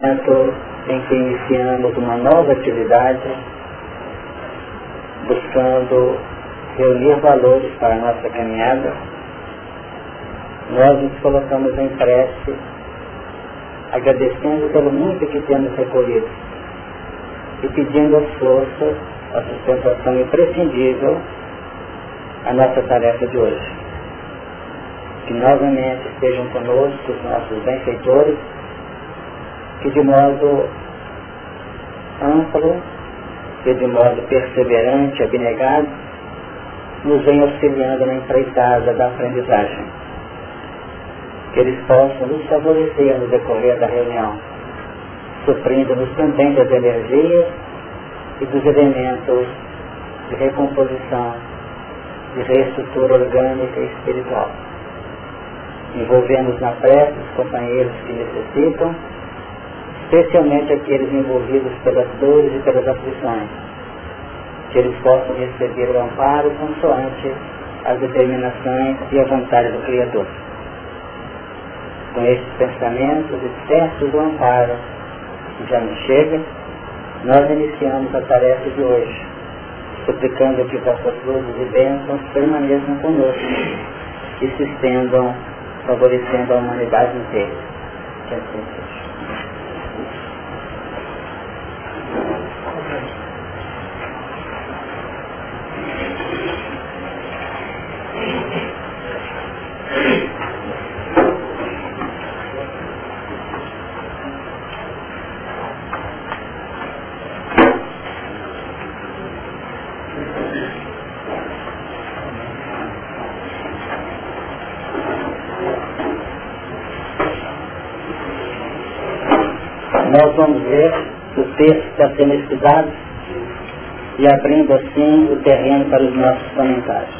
em que iniciamos uma nova atividade, buscando reunir valores para a nossa caminhada, nós nos colocamos em prece, agradecendo pelo muito que temos recolhido e pedindo as forças, a sustentação imprescindível à nossa tarefa de hoje. Que novamente estejam conosco os nossos benfeitores, que de modo amplo e de modo perseverante, abnegado, nos vem auxiliando na empreitada da aprendizagem. Que eles possam nos favorecer no decorrer da reunião, suprindo-nos também das energias e dos elementos de recomposição, de reestrutura orgânica e espiritual. Envolvemos na prece os companheiros que necessitam, especialmente aqueles envolvidos pelas dores e pelas aflições, que eles possam receber o amparo consoante as determinações e a vontade do Criador. Com estes pensamentos e certos do amparo que já nos chega, nós iniciamos a tarefa de hoje, suplicando que vossas luzes e bênçãos permaneçam conosco e se estendam, favorecendo a humanidade inteira. Que assim seja. nós vamos ver o texto que está sendo estudado e abrindo assim o terreno para os nossos comentários.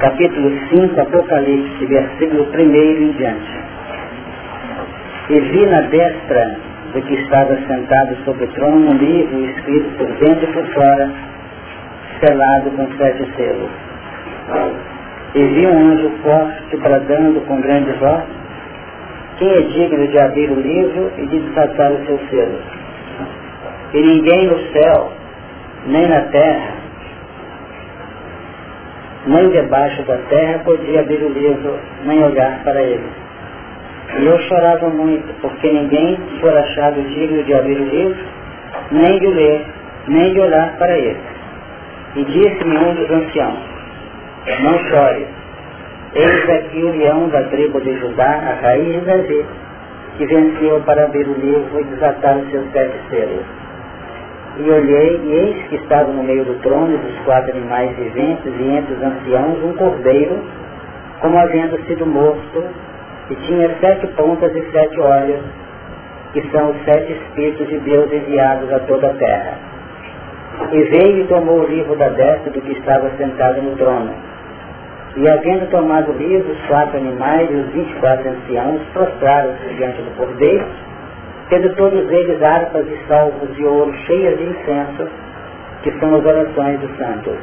Capítulo 5, Apocalipse, versículo 1 em diante. E vi na destra do que estava sentado sobre o trono um livro escrito por dentro e por fora, selado com sete selos. E vi um anjo forte bradando com grande voz, quem é digno de abrir o livro e de desatar os seus selos? E ninguém no céu, nem na terra, nem debaixo da terra podia abrir o livro, nem olhar para ele. E eu chorava muito, porque ninguém foi achado digno de abrir o livro, nem de ler, nem de olhar para ele. E disse-me um dos anciãos, não chore, Eis aqui o leão da tribo de Judá, a raiz de Davi, que venceu para abrir o livro e desatar os seus sete selos. E olhei, e eis que estava no meio do trono dos quatro animais viventes, e entre os anciãos um cordeiro, como havendo sido morto, e tinha sete pontas e sete olhos, que são os sete Espíritos de Deus enviados a toda a terra. E veio e tomou o livro da destra do que estava sentado no trono e havendo tomado o livro, os quatro animais e os vinte e quatro anciãos prostraram-se diante do cordeiro, tendo todos eles harpas e salvos de ouro cheias de incenso, que são as orações dos santos.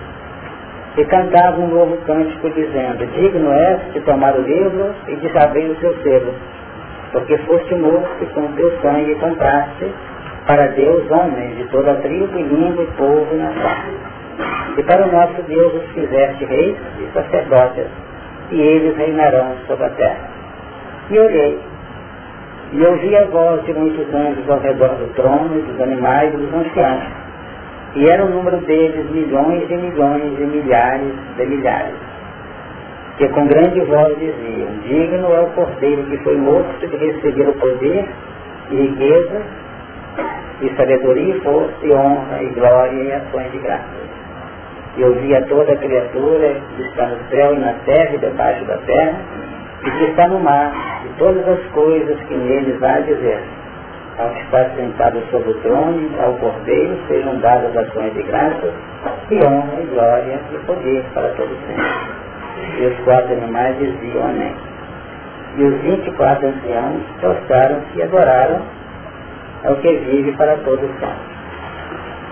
E cantavam um novo cântico, dizendo, Digno és de tomar o livro e de saber o seu selo, porque foste morto com teu sangue compraste para Deus homens de toda a tribo, língua e povo e nação e para o nosso Deus os fizeste reis e sacerdotes, e eles reinarão sobre a terra. E olhei, e ouvi a voz de muitos anjos ao redor do trono, dos animais e dos anciãos. E era o número deles milhões e milhões e milhares de milhares. Que com grande voz diziam, digno é o cordeiro que foi morto de receber o poder e riqueza, e sabedoria, e força, e honra, e glória, e ações de graça eu via toda a criatura que está no céu e na terra e debaixo da terra, e que está no mar, e todas as coisas que neles há a dizer. Ao que está sentado sobre o trono, ao cordeiro, sejam dadas ações de graça, e honra, e glória, e poder para todos sempre. E os quatro animais diziam amém. E os vinte e quatro anciãos prostraram-se e adoraram ao que vive para todos sempre.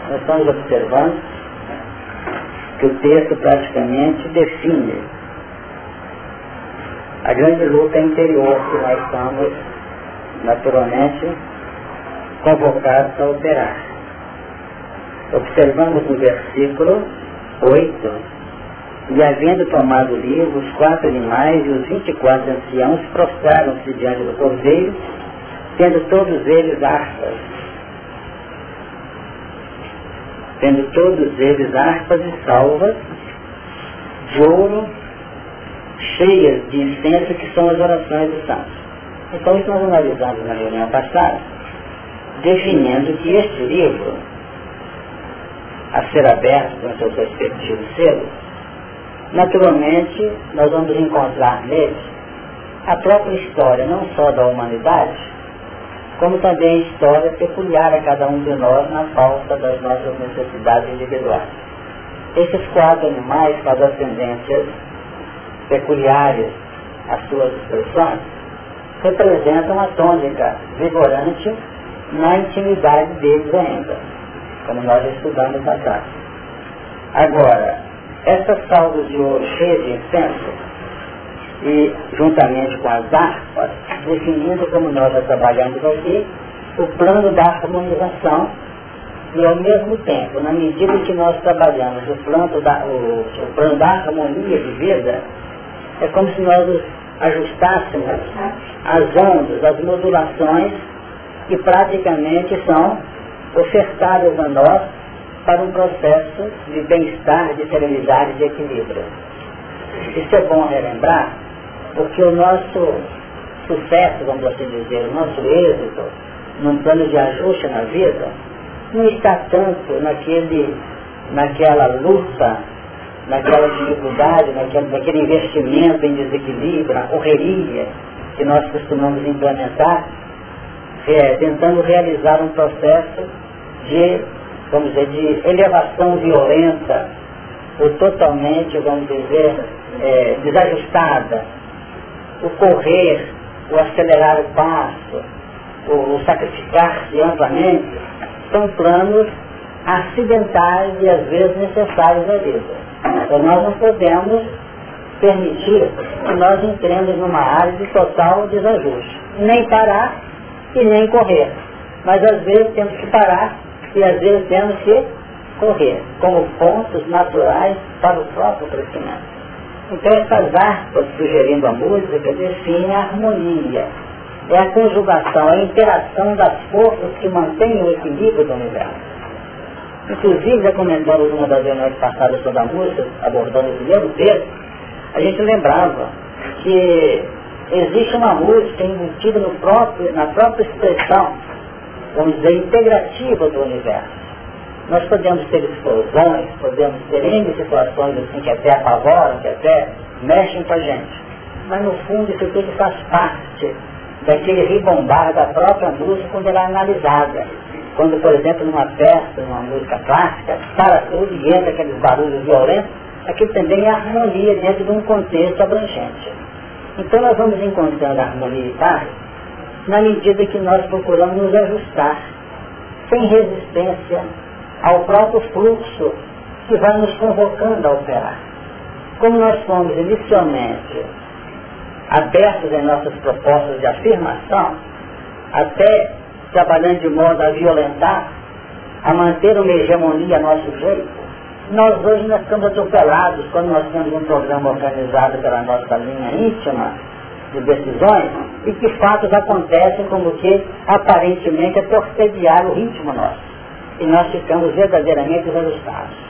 Nós estamos observando que o texto praticamente define a grande luta interior que nós estamos naturalmente convocados a operar. Observamos no versículo 8, e havendo tomado o livro, os quatro animais e os vinte e quatro anciãos prostraram-se diante do cordeiro, tendo todos eles harpas. Tendo todos eles harpas e salvas de ouro cheias de incenso que são as orações dos santos. Então isso nós analisamos na reunião passada, definindo que este livro, a ser aberto com seus respectivos selos, naturalmente nós vamos encontrar nele a própria história, não só da humanidade, como também a história peculiar a cada um de nós na falta das nossas necessidades individuais. Esses quatro animais com as ascendências peculiares às suas expressões, representam a tônica vigorante na intimidade deles ainda, como nós estudamos na. Agora, essas salvas de ouro cheias de incenso, e juntamente com as harpas, definindo como nós trabalhamos aqui, o plano da harmonização e ao mesmo tempo, na medida que nós trabalhamos o plano da, o, o plano da harmonia de vida, é como se nós ajustássemos as ondas, as modulações que praticamente são ofertadas a nós para um processo de bem-estar, de serenidade, de equilíbrio. Isso é bom relembrar, porque o nosso sucesso, vamos assim dizer, o nosso êxito num plano de ajuste na vida, não está tanto naquele, naquela luta naquela dificuldade, naquele, naquele investimento em desequilíbrio, na correria que nós costumamos implementar, é, tentando realizar um processo de, vamos dizer, de elevação violenta, ou totalmente, vamos dizer, é, desajustada, o correr, o acelerar o passo, o, o sacrificar-se amplamente, são planos acidentais e às vezes necessários à vida. Então nós não podemos permitir que nós entremos numa área de total desajuste. Nem parar e nem correr. Mas às vezes temos que parar e às vezes temos que correr, como pontos naturais para o próprio crescimento. Então essas harpas sugerindo a música definem a harmonia. É a conjugação, a interação das forças que mantêm o equilíbrio do universo. Inclusive, já comentamos uma das reuniões passadas sobre a música, abordando o primeiro texto, a gente lembrava que existe uma música embutida no próprio, na própria expressão, vamos dizer, integrativa do universo. Nós podemos ter explosões, podemos ter N situações assim que até apavoram, que até mexem com a gente. Mas no fundo isso tudo faz parte daquele ribombar da própria música quando ela é analisada. Quando, por exemplo, numa festa, numa música clássica, para tudo e entra aqueles barulhos violentos, aquilo também é harmonia dentro de um contexto abrangente. Então nós vamos encontrando a harmonia paz na medida que nós procuramos nos ajustar, sem resistência ao próprio fluxo que vai nos convocando a operar. Como nós fomos inicialmente abertos em nossas propostas de afirmação, até trabalhando de modo a violentar, a manter uma hegemonia a nosso jeito, nós hoje nós estamos atropelados quando nós temos um programa organizado pela nossa linha íntima de decisões e que fatos acontecem como que aparentemente é torpedear o ritmo nosso. E nós ficamos verdadeiramente desajustados.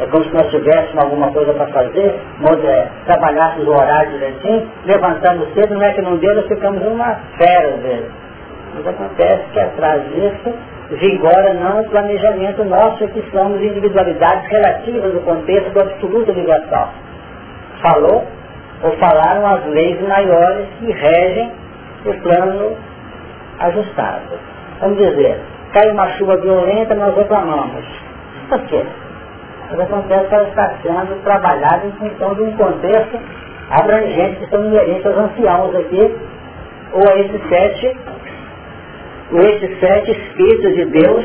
É como se nós tivéssemos alguma coisa para fazer, é, trabalhássemos o horário direitinho, levantando cedo, não é que não deu, nós ficamos uma fera vezes mas acontece que atrás disso vigora não o planejamento nosso, que somos individualidades relativas do contexto do absoluto universal. Falou ou falaram as leis maiores que regem o plano ajustado. Vamos dizer, cai uma chuva violenta, nós reclamamos. Por quê? Mas acontece que ela está sendo trabalhada em função de um contexto abrangente que são inerentes aos anciãos aqui, ou a esses sete esses sete Espíritos de Deus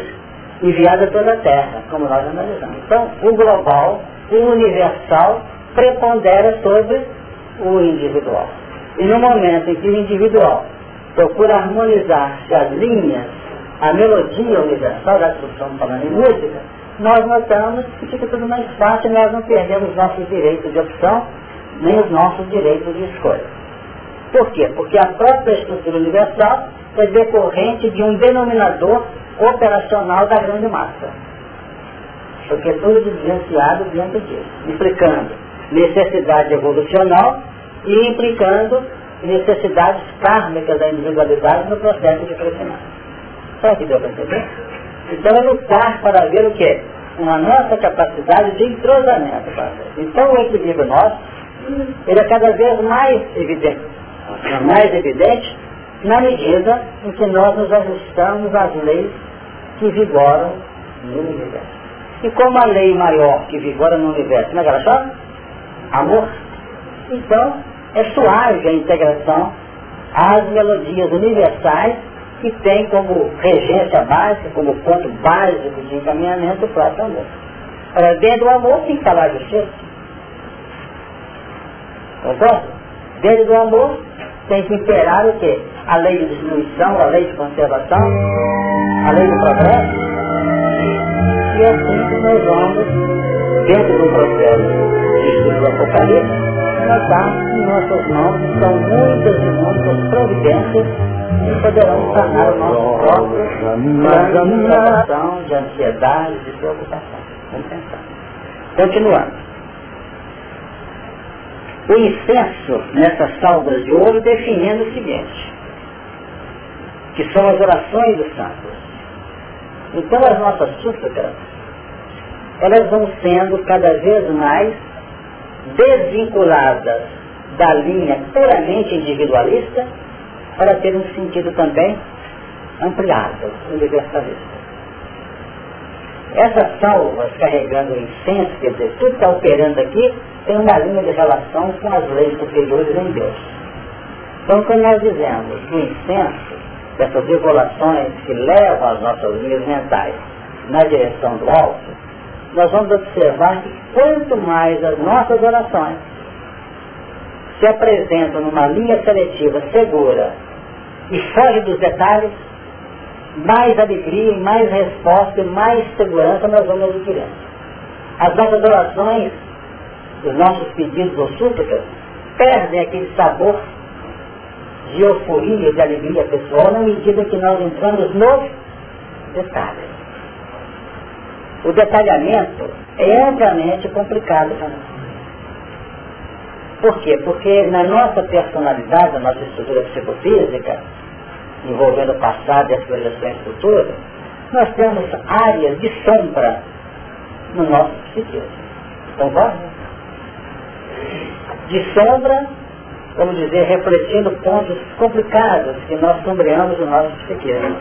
enviados a toda a Terra, como nós analisamos. Então, o global, o universal, prepondera sobre o individual. E no momento em que o individual procura harmonizar as linhas, a melodia universal da tradução falando em música, nós notamos que fica tudo mais fácil, nós não perdemos nossos direitos de opção, nem os nossos direitos de escolha. Por quê? Porque a própria estrutura universal é decorrente de um denominador operacional da grande massa. Porque é tudo dentro disso, implicando necessidade evolucional e implicando necessidades kármicas da individualidade no processo de crescimento. Sabe que deu para entender? Então é lutar para ver o que? Uma nossa capacidade de entrosamento. Então o equilíbrio nosso, ele é cada vez mais evidente. É mais evidente na medida em que nós nos ajustamos às leis que vigoram no universo. E como a lei maior que vigora no universo, como é que ela chama? Amor. Então, é suave a integração às melodias universais que tem como regência básica, como ponto básico de encaminhamento o próprio amor. Ora, dentro do amor tem que falar justiça. Concorda? Dentro do amor tem que imperar o quê? A lei de distribuição, a lei de conservação, a lei do progresso. E assim nós vamos, dentro do processo de estudo do Apocalipse, notar que em nossas mãos estão muitas e muitas providências que poderão sanar o nosso próprio plano de de ansiedade, de preocupação. Vamos pensar. Continuando. O incenso nessas salvas de ouro definindo o seguinte, que são as orações dos santos. Então as nossas súplicas, elas vão sendo cada vez mais desvinculadas da linha puramente individualista para ter um sentido também ampliado, universalista. Essas salvas carregando o incenso, quer dizer, tudo está operando aqui, tem uma linha de relação com as leis superiores em Deus. Então, quando nós dizemos que o incenso, dessas regulações que levam as nossas linhas mentais na direção do alto, nós vamos observar que quanto mais as nossas orações se apresentam numa linha seletiva segura e foge dos detalhes, mais alegria, mais resposta e mais segurança nós vamos adquirindo. As nossas orações, os nossos pedidos ou súplicas, perdem aquele sabor de euforia, de alegria pessoal, na medida que nós entramos nos detalhes. O detalhamento é amplamente complicado para nós. Por quê? Porque na nossa personalidade, na nossa estrutura psicofísica, envolvendo o passado e as projeções futuras, nós temos áreas de sombra no nosso psiquismo. Concorda? De sombra, vamos dizer, refletindo pontos complicados que nós sombreamos no nosso psiquismo.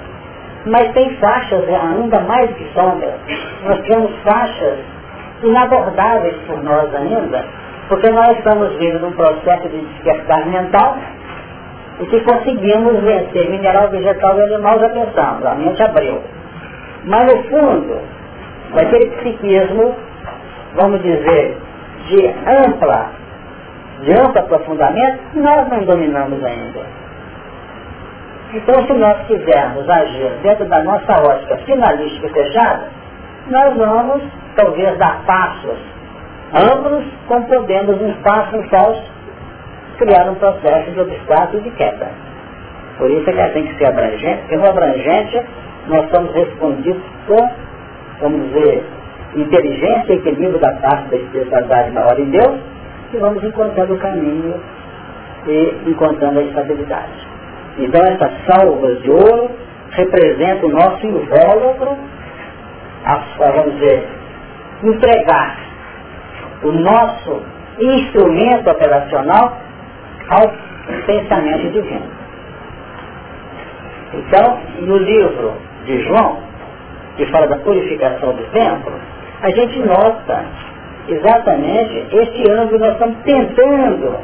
Mas tem faixas ainda mais que sombras. Nós temos faixas inabordáveis por nós ainda, porque nós estamos vindo num processo de despertar mental e que conseguimos vencer mineral, vegetal e animal, já pensamos, a mente abriu. Mas no fundo, daquele psiquismo, vamos dizer, de ampla, de amplo aprofundamento, nós não dominamos ainda. Então, se nós quisermos agir dentro da nossa ótica finalística fechada, nós vamos, talvez, dar passos amplos, como podemos, um passo falso, criar um processo de obstáculo e de queda. Por isso é que ela tem que ser abrangente, porque no abrangente nós somos respondidos com, vamos dizer, inteligência e equilíbrio da parte da espiritualidade maior em Deus, e vamos encontrando o caminho e encontrando a estabilidade. Então essas salvas de ouro representam o nosso invólucro, a, vamos dizer, entregar o nosso instrumento operacional ao pensamento divino. Então, no livro de João, que fala da purificação do templo, a gente nota exatamente esse ângulo nós estamos tentando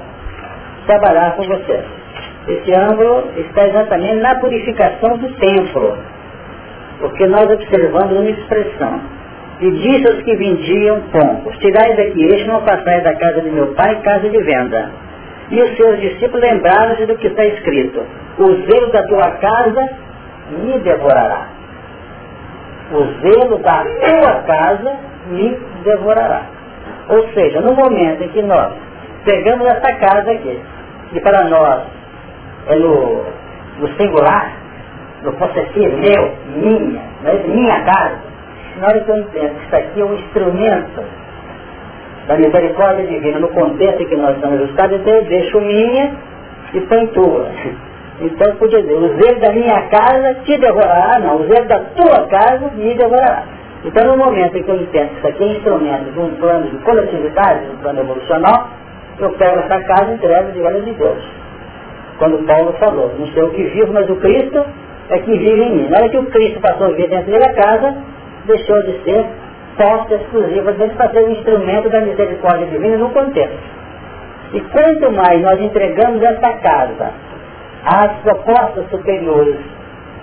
trabalhar com vocês. Esse ângulo está exatamente na purificação do templo, porque nós observamos uma expressão. E disse aos que vendiam pombos, tirai daqui este, não passais da casa de meu pai, casa de venda E os seus discípulos lembraram-se do que está escrito. O zelo da tua casa me devorará. O zelo da tua casa me devorará. Ou seja, no momento em que nós pegamos essa casa aqui, que para nós é no, no singular, no possessivo, meu, minha, é minha casa, na hora que eu entendo que isso aqui é um instrumento da misericórdia divina, no contexto em que nós estamos ajustados, então eu deixo minha e põe tua. Então podia dizer, o zelo da minha casa te devorará, não, o zelo da tua casa me devorará. Então no momento em que eu entendo isso aqui é instrumento de um plano de coletividade, de um plano evolucional, eu pego essa casa e entrego de olhos de Deus. Quando Paulo falou, não sei o que vivo, mas o Cristo é que vive em mim. Na hora que o Cristo passou a viver dentro da casa, deixou de ser posse exclusiva dele para ser um instrumento da misericórdia divina no contexto. E quanto mais nós entregamos essa casa às propostas superiores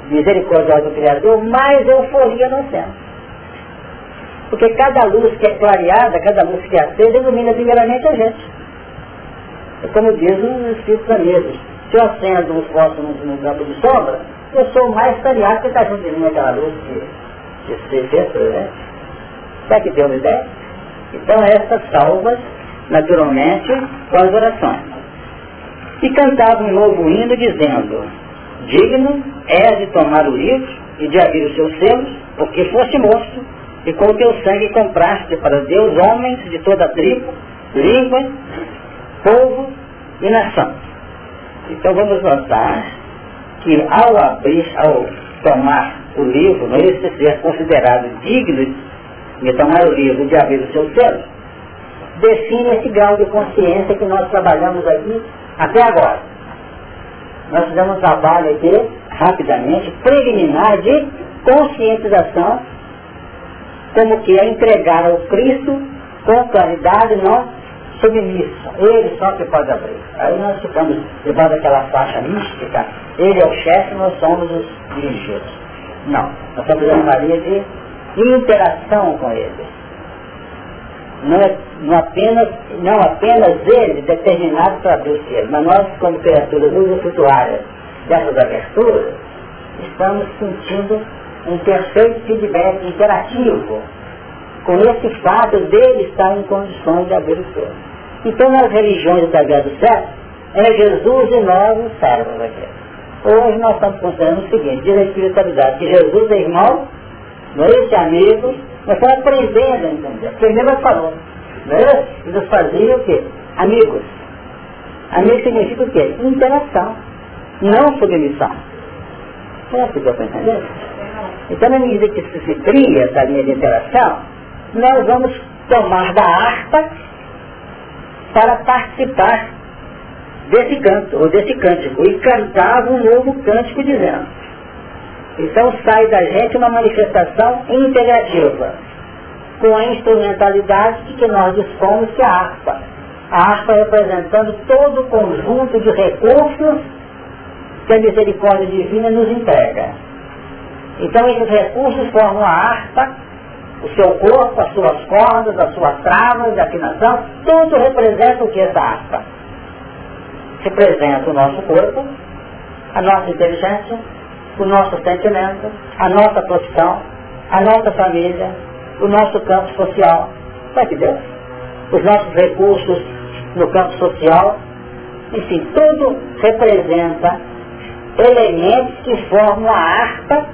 misericordiosas do Criador, mais euforia nós temos. Porque cada luz que é clareada, cada luz que é acesa, ilumina primeiramente a gente. É como diz o Espírito da Mesa. Se eu acendo os fósforos no campo de sombra, eu sou mais clareado que está junto de mim aquela luz que, se fez, né? Será que deu uma ideia? Então essas salvas, naturalmente, com as orações. E cantava um novo hino dizendo, digno é de tomar o livro e de abrir os seus selos, porque foste moço, e com o teu sangue compraste para Deus homens de toda tribo, língua, povo e nação. Então vamos notar que ao abrir, ao tomar o livro, não esse ser considerado digno de tomar o livro de abrir o seu selo, define esse grau de consciência que nós trabalhamos aqui até agora. Nós fizemos um trabalho aqui, rapidamente, preliminar de conscientização, como que é entregar ao Cristo com claridade, não submissa. Ele só que pode abrir. Aí nós ficamos debaixo daquela faixa mística. Ele é o chefe, nós somos os dirigidos. Não. Nós estamos fazendo uma linha de interação com ele. Não, é, não, apenas, não apenas ele determinado para abrir cielo, mas nós, como criaturas usufrutuárias dessas aberturas, estamos sentindo um terceiro feedback interativo com esse fato dele estar em condições de abrir o céu. Então nas religiões através do céu, é Jesus e nós os servos aqui. Hoje nós estamos considerando o seguinte, diz espiritualidade, que Jesus é irmão, não é esse amigo, nós estamos aprendendo a entender. Primeiro nós falamos, não é? E nos fazia o quê? Amigos. Amigo significa o quê? Interação, não submissão. Será que deu para entender? Então, na medida que se cria essa linha de interação, nós vamos tomar da harpa para participar desse canto, ou desse cântico, e cantava um novo cântico dizendo. Então sai da gente uma manifestação integrativa, com a instrumentalidade de que nós dispomos que é a harpa. A harpa representando todo o conjunto de recursos que a misericórdia divina nos entrega. Então esses recursos formam a harpa o seu corpo, as suas cordas, as suas travas de afinação, tudo representa o que essa harpa? Representa o nosso corpo, a nossa inteligência, o nosso sentimento, a nossa profissão, a nossa família, o nosso campo social. Sabe que Deus? Os nossos recursos no campo social, enfim, tudo representa elementos que formam a harpa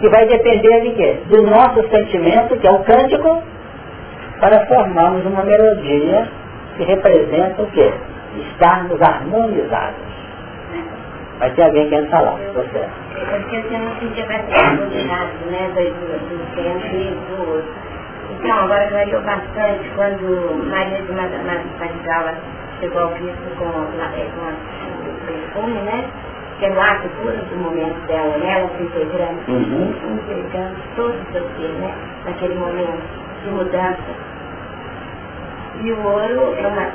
que vai depender de quê? Do nosso sentimento, que é o cântico, para formarmos uma melodia que representa o quê? Estarmos harmonizados. Vai ter alguém querendo falar, você. É porque você não sentia harmonizado, né, do, tempo e do outro. Então, agora variou bastante quando Maria de Madrigal chegou ao Cristo com, com perfume, né? Que é no ato puro do momento dela, né? Ela se integrando, uhum. entregando todo o seu ser, né? Naquele momento de mudança. E o ouro é uma,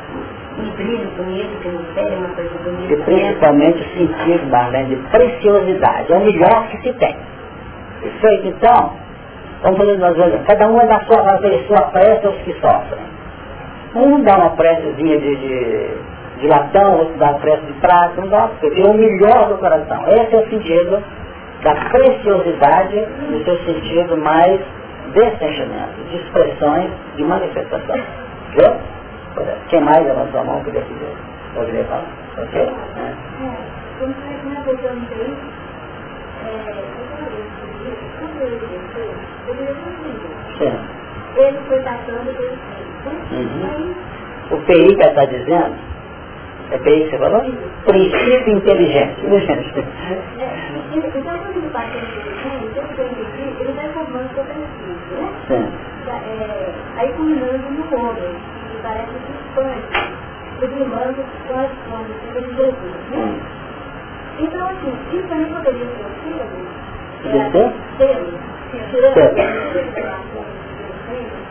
um brilho bonito, que não é uma coisa bonita. E principalmente o sentido, Marlene, de preciosidade. É o melhor que se tem. Aí, então, vamos fazer nós cada um é da sua, fazer sua prece aos que sofrem. Um dá uma precezinha de, de, de latão, outro dá um preço de prata, não dá, porque tem o melhor do coração. Esse é o sentido da preciosidade no seu sentido mais de sentimento, de expressões, de manifestação. Viu? Quem mais levantou a mão que decidiu? Poderia falar? Ok? É. Quando você navegando bem, Sim. Ele foi passando pelo uhum. O PI que está dizendo, é que você falou? Princípio inteligente. É, então, quando ele passa pelo inteligente, ele vai formando seu princípio, né? Sim. É, aí culminando no homem, que parece que expande, sublimando com as formas de Jesus, né? Então, assim, isso também poderia ser um filho? Selo.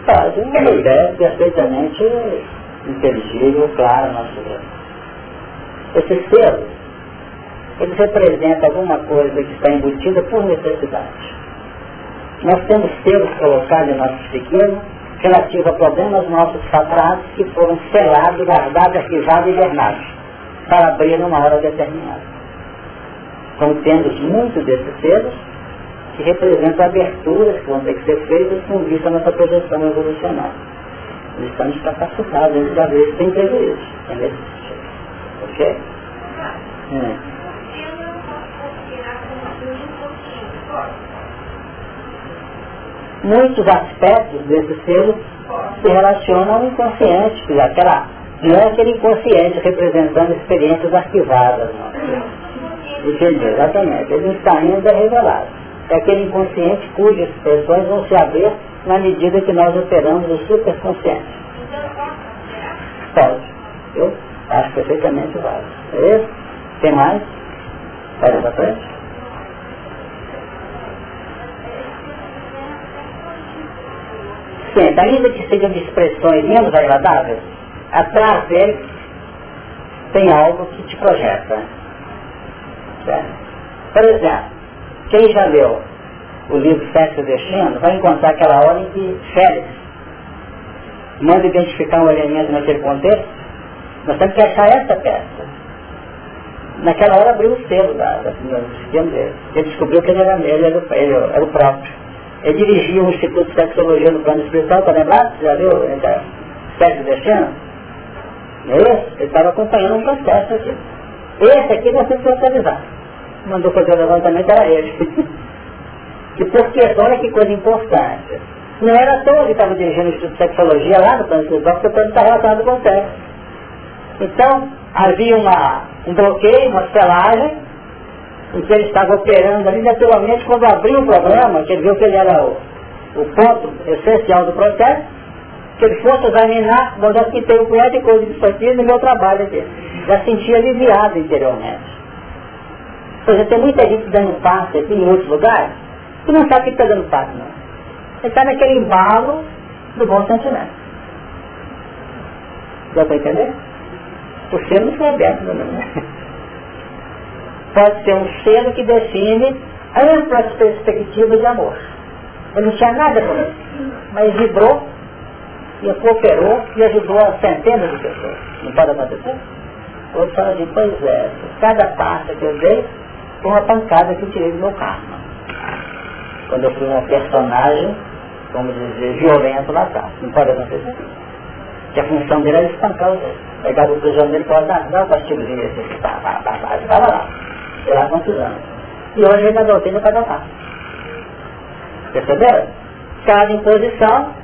Pode, uma ideia perfeitamente inteligível, clara, nosso Esse selo, ele representa alguma coisa que está embutida por necessidade. Nós temos selos colocados em nosso psiquismo relativo a problemas nossos passados que foram selados, guardados, arquivados e hibernados para abrir numa hora determinada. Então temos muitos desses selos que representam aberturas que vão ter que ser feitas com vista a nossa projeção evolucional. Nós estamos capacitados dentro da vez sem prejuízo. É. Muitos aspectos desse selo se relacionam ao inconsciente, que é aquela, não é aquele inconsciente representando experiências arquivadas, não. Entendeu? Exatamente. Ele está ainda revelado. É aquele inconsciente cujas expressões vão se abrir na medida que nós operamos o superconsciente. Pode. Eu acho perfeitamente válido. É isso? Tem mais? Pode para frente? Sim, ainda que sejam expressões menos agradáveis, atrás dele tem algo que te projeta. Certo? Por exemplo, quem já leu o livro Sexo Destino vai encontrar aquela hora em que Félix manda identificar um elemento naquele contexto. Nós temos que achar essa peça. Naquela hora abriu o selo da, da, do dele. Ele descobriu que ele era, ele era, ele era o próprio. Ele dirigia o Instituto de Sexologia no plano espiritual, lembrar? Você já viu? Sexo e Destino? É isso? Ele estava acompanhando um processo aqui. Esse aqui nós temos que atualizar mandou fazer o levantamento era ele. que por quê? Olha que coisa importante. Não era à toa que estava dirigindo o estudo de sexologia lá no plano espiritual, porque o plano está relacionado com o sexo. Então, havia uma, um bloqueio, uma selagem, em que ele estava operando ali, naturalmente, quando abriu o problema, que ele viu que ele era o, o ponto essencial do processo, que ele fosse examinar, bom, já que tem um punhado de coisa disso aqui no meu trabalho aqui. Já sentia aliviado interiormente. Por exemplo, tem muita gente dando passe aqui em outros lugares que não sabe que está dando passe, não. Ele está naquele embalo do bom sentimento. Dá para entender? O selo não foi aberto, não? Pode ser um selo que define amplas perspectivas de amor. Ele não tinha nada com isso, mas vibrou e cooperou e ajudou a centenas de pessoas. Não pode acontecer? Outros falam assim, pois é, cada passo que eu dei, foi uma pancada que eu tirei do meu karma. Quando eu fui um personagem, vamos dizer, violento lá atrás. Não pode acontecer. Que a função dele era espancar os outros. Pegava o prisioneiro e falava, dá, dá um castigozinho esse, pá, pá, pá, lá. Sei lá quantos anos. E hoje ele doutrina doutrina para dar Perceberam? Cada imposição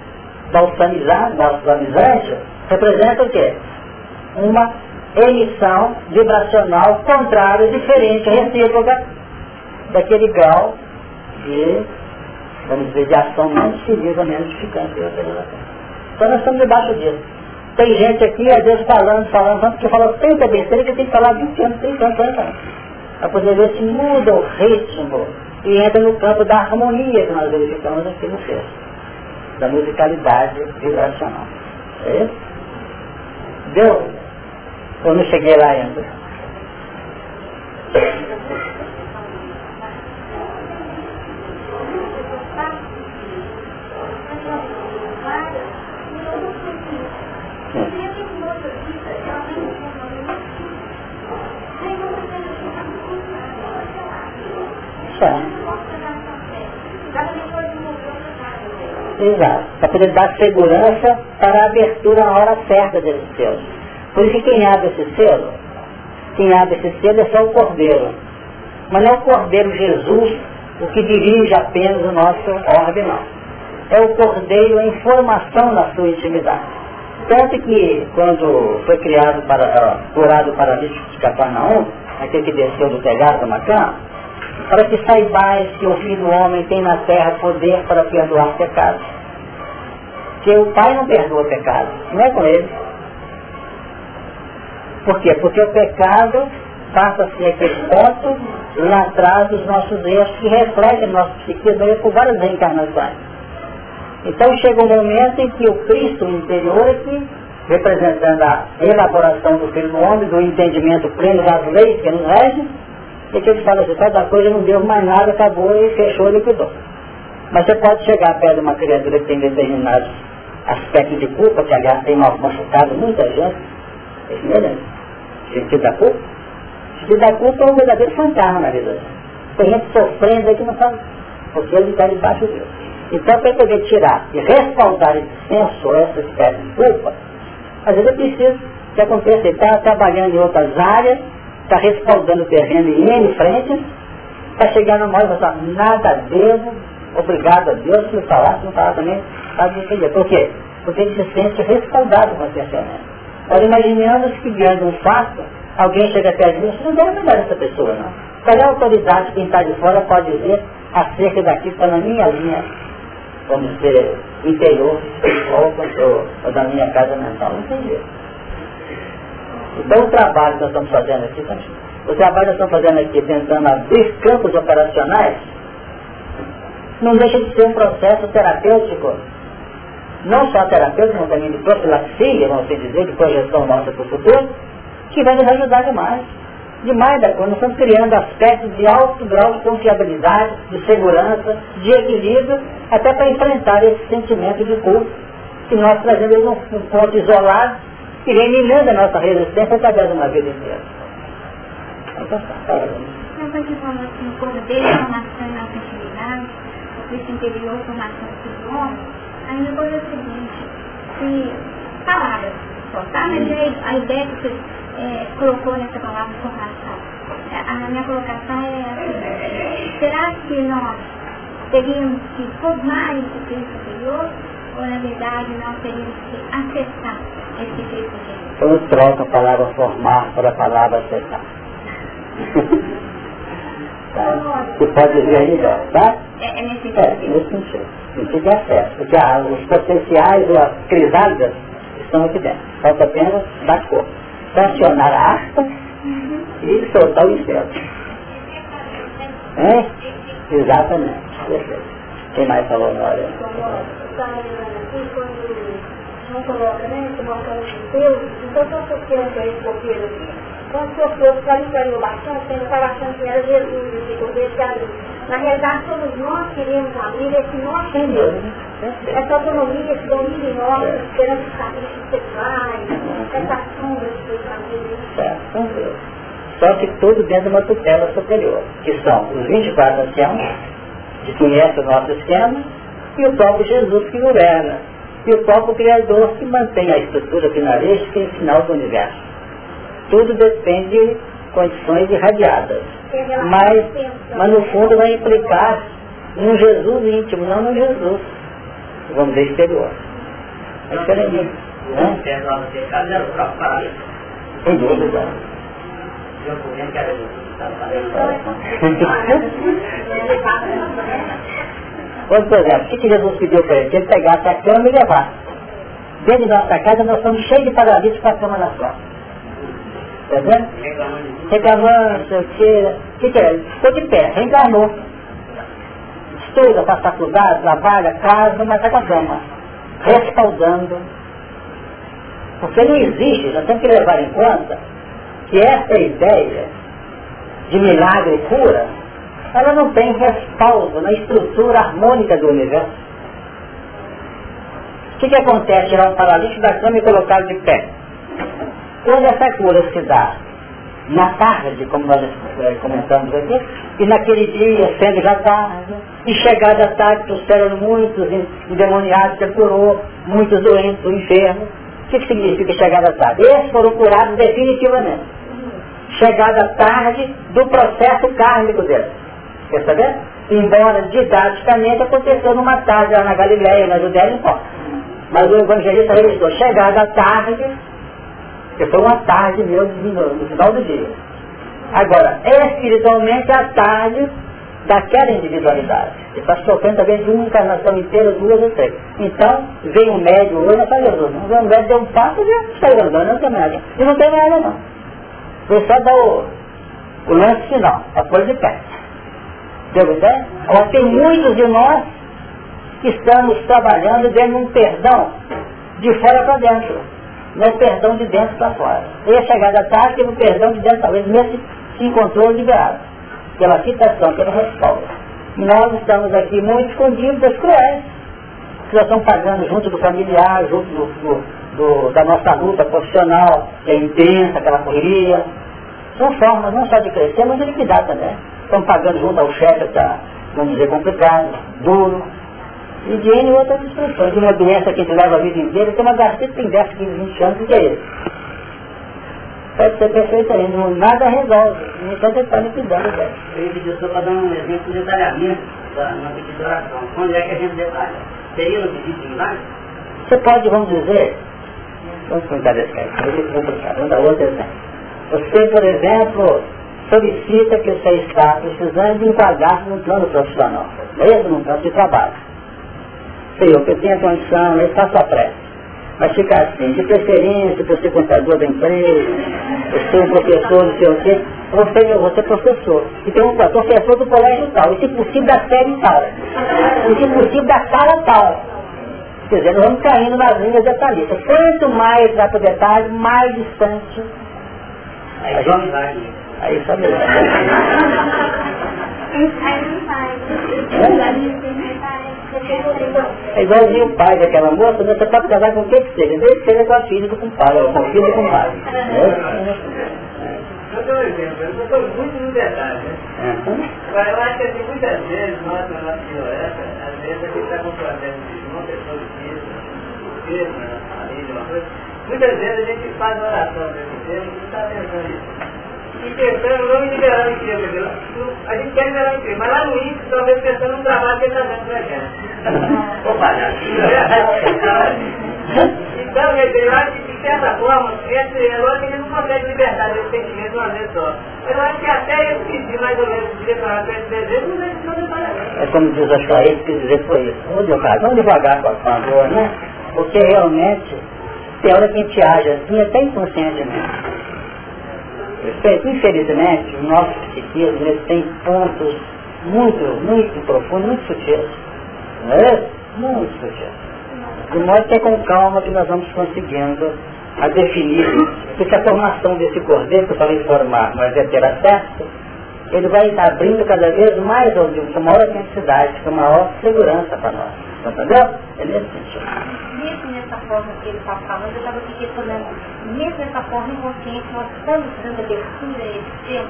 balsamizante, balsamizante representa o quê? Uma emissão vibracional contrária, diferente, recíproca daquele grau de, vamos dizer, de ação mais decisiva, menos edificante. Então nós estamos debaixo disso. Tem gente aqui, às vezes, falando, falando, tanto que fala tanta besteira que tem que falar 20 anos, 30 anos, 30 anos. Para poder ver se muda o ritmo e entra no campo da harmonia que nós verificamos aqui no texto. Da musicalidade vibracional. É isso? Deu? Eu não cheguei lá ainda. Exato. Para poder dar segurança para a abertura na hora certa desse selo. Por isso que quem abre esse selo, quem abre esse selo é só o Cordeiro. Mas não é o Cordeiro Jesus o que dirige apenas o nosso orbe, não. É o Cordeiro em formação na sua intimidade. Tanto que quando foi criado para, uh, curado o paralítico de Cafarnaum, aquele que desceu do telhado da Macã, para que saibais que o Filho do Homem tem na terra poder para perdoar pecados. Que o Pai não perdoa pecados, não é com ele. Por quê? Porque o pecado passa a ser aquele ponto lá atrás dos nossos erros que refletem nosso psiquismo por várias reencarnações. Então chega um momento em que o Cristo interior é que, representando a elaboração do Filho do Homem, do entendimento pleno das leis que nos regem, e que ele fala assim, cada coisa não deu mais nada, acabou e fechou liquidou. Mas você pode chegar perto de uma criatura que tem determinados aspectos de culpa, que aliás tem machucado muita gente, entendeu? Sentido da culpa. Sentido da culpa é um verdadeiro fantasma na vida. Tem gente sofrendo aí que não sabe, porque ele está debaixo de Deus. Então, para poder tirar e respaldar esse senso, essa espécie de culpa, às vezes é preciso que aconteça, ele está trabalhando em outras áreas, está respaldando o terreno em N frentes, está chegando uma hora e falar, nada devo, obrigado a Deus, se falar, se não falar também, sabe tá entender. Por quê? Porque ele se sente respaldado com o pensamento. Agora imaginando que diante um fato, alguém chega perto de mim, você não deve pegar essa pessoa, não. Qual é a autoridade que quem está de fora pode dizer acerca daquilo que está na minha linha, como ser interior, ou, ou da minha casa mental? Não tem jeito. Então o trabalho que nós estamos fazendo aqui, o trabalho que nós estamos fazendo aqui, tentando abrir campos operacionais, não deixa de ser um processo terapêutico. Não só terapêutico, mas também de profilaxia, vamos dizer, de projeção nossa para o futuro, que vai nos ajudar demais. Demais da coisa. Nós estamos criando aspectos de alto grau de confiabilidade, de segurança, de equilíbrio, até para enfrentar esse sentimento de culpa que nós trazemos um ponto isolado e vem minando a nossa resistência através de uma vida inteira. Então, a falou assim, o Cristo interior, formação do homem, a coisa é o seguinte, se palavras só, tá? Mas a ideia que você é, colocou nessa palavra formação, a minha colocação é assim, será que nós teríamos que formar esse Cristo interior ou verdade nós teríamos que acessar esse Cristo interior? Então troca a palavra formar para a palavra acessar. tá? Você pode dizer ainda, tá? É, é nesse sentido. É, nesse sentido. Sentido de acesso. Porque ah, os potenciais ou as crisadas estão aqui dentro. Falta apenas dar cor. Estacionar a aspa uhum. e soltar o inseto. É? Exatamente. Perfeito. Quem mais falou na hora? não coloca, né? Colocando Deus, então estou aí esse roteiro aqui. Quando sofreu, clarificou bastante, ele estava achando que era Jesus, esse cordeiro que abriu. Na realidade, somos nós que queremos abrir esse nosso Deus. Essa autonomia, esse domínio nosso, esperando os sacrifícios sexuais, essa sombra de Deus Só que tudo dentro de uma tutela superior, que são os 24 anciãos, que conhecem o nosso esquema, e o próprio Jesus que governa e o próprio Criador que mantém a estrutura finalística e final do universo. Tudo depende de condições irradiadas. Mas, mas no fundo vai implicar num Jesus íntimo, não no Jesus, vamos dizer, exterior. É diferente. Né? Sem dúvida. Quando, por exemplo, o que Jesus pediu para ele? Que ele pegasse a cama e levasse. Dentro da nossa casa nós estamos cheios de paralíticos com a cama nas costas. Tá vendo? Reclamando, sei o que. O que, que é? Ficou de pé, reencarnou. Estuda, faz faculdade, trabalha, casa, mas está com a cama. Respaldando. Porque não existe, nós temos que levar em conta que essa ideia de milagre e cura ela não tem respaldo na estrutura harmônica do universo. O que, que acontece? Tirar um paralítico da cama e colocá-lo de pé. Quando essa cura se dá na tarde, como nós é, comentamos aqui, e naquele dia, sendo já tarde, e chegada a tarde, trouxeram muitos endemoniados, curou, muitos doentes, enfermos. O que, que significa chegada a tarde? Esses foram curados definitivamente. Chegada tarde do processo kármico. Quer saber? Embora didaticamente aconteceu numa tarde lá na Galileia, na Judéia, não. Mas o evangelista registrou, chegada tarde, que foi uma tarde mesmo no final do dia. Agora, espiritualmente a tarde daquela individualidade. Ele está sofrendo talvez de uma encarnação inteira, duas ou três. Então, vem um médio hoje, não faz Jesus. Um médio, deu um passo e saiu andando, não tem nada. E não tem nada não. Foi só dar o, o lance final, a coisa de pé. Deu ideia? Agora tem muitos de nós que estamos trabalhando dentro de um perdão de fora para dentro. Não é perdão de dentro para fora. E a chegada tarde teve o perdão de dentro, talvez nesse se encontrou liberado. Pela citação, pelo respaldo. Nós estamos aqui muito com dívidas cruéis, que nós estamos pagando junto do familiar, junto do, do, do, da nossa luta profissional, que é intensa, aquela correria. São formas não só de crescer, mas de liquidar também. Estamos pagando junto ao chefe, está, vamos dizer, complicado, duro e de N outras expressões. De uma doença que a gente leva a vida inteira, tem uma gastrite que tem 10, 15, 20 anos, o que é isso? Pode ser perfeito ainda, nada resolve. No entanto, ele está me cuidando dela. Eu ia pedir só para dar um exemplo de detalhamento da uma pedido de oração. Quando é que a gente detalha? Seria no pedido de milagre? Você pode, vamos dizer, vamos contar desse caso, vamos dar outro exemplo. Você, por exemplo, solicita que você está precisando de cadastro no plano profissional, mesmo no plano de trabalho. Senhor, que eu tenha condição, eu faço a prece. Mas ficar assim, de preferência, por ser contador da empresa, eu sou um professor, não sei o quê, você, eu vou ser professor. E um professor do colégio tal, e se possível da série tal. E se possível da sala tal. Quer dizer, nós vamos caindo nas linhas detalhistas. Quanto mais vai para o detalhe, mais distante. Aí, a gente, vai. aí sabe. É igualzinho o pai daquela moça, você pode casar com quem que seja, desde que seja com a filha do compadre, ou com a filha do compadre. Eu dou um exemplo, eu estou muito no detalhe, né? Agora, eu acho que assim, muitas vezes, nós, na nossa ignorância, às vezes a gente está com processo de uma pessoa de vida, na família, uma coisa, muitas vezes a gente faz oração desse tempo e não está pensando nisso e pensando não em liberar o emprego, entendeu? A gente quer liberar o emprego, mas lá no início, talvez pensando no trabalho que ele está dando pra gente. Opa, Então, quer dizer, eu acho que de certa forma, esse, é lógico que ele não consegue libertar desse sentimento uma vez só. Eu acho que até ele pedir mais ou menos para esse desejo, não detalhamento. É como diz a Shaí, que dizer foi isso. Vamos devagar, vamos devagar a favor, né? Porque realmente, tem hora que a gente age assim, até inconscientemente. Infelizmente, o nosso psiquismo tem pontos muito, muito profundos, muito sutis. Não é? Muito sutis. De modo que é com calma que nós vamos conseguindo a definir. Porque a formação desse cordeiro, que eu falei formar, mas é ter acesso, ele vai abrindo cada vez mais, com maior autenticidade, com maior segurança para nós. Entendeu? É nesse sentido mesmo nessa forma que ele está falando, eu estava aqui questionando, mesmo nessa forma inconsciente, nós estamos dando abertura a esse tempo?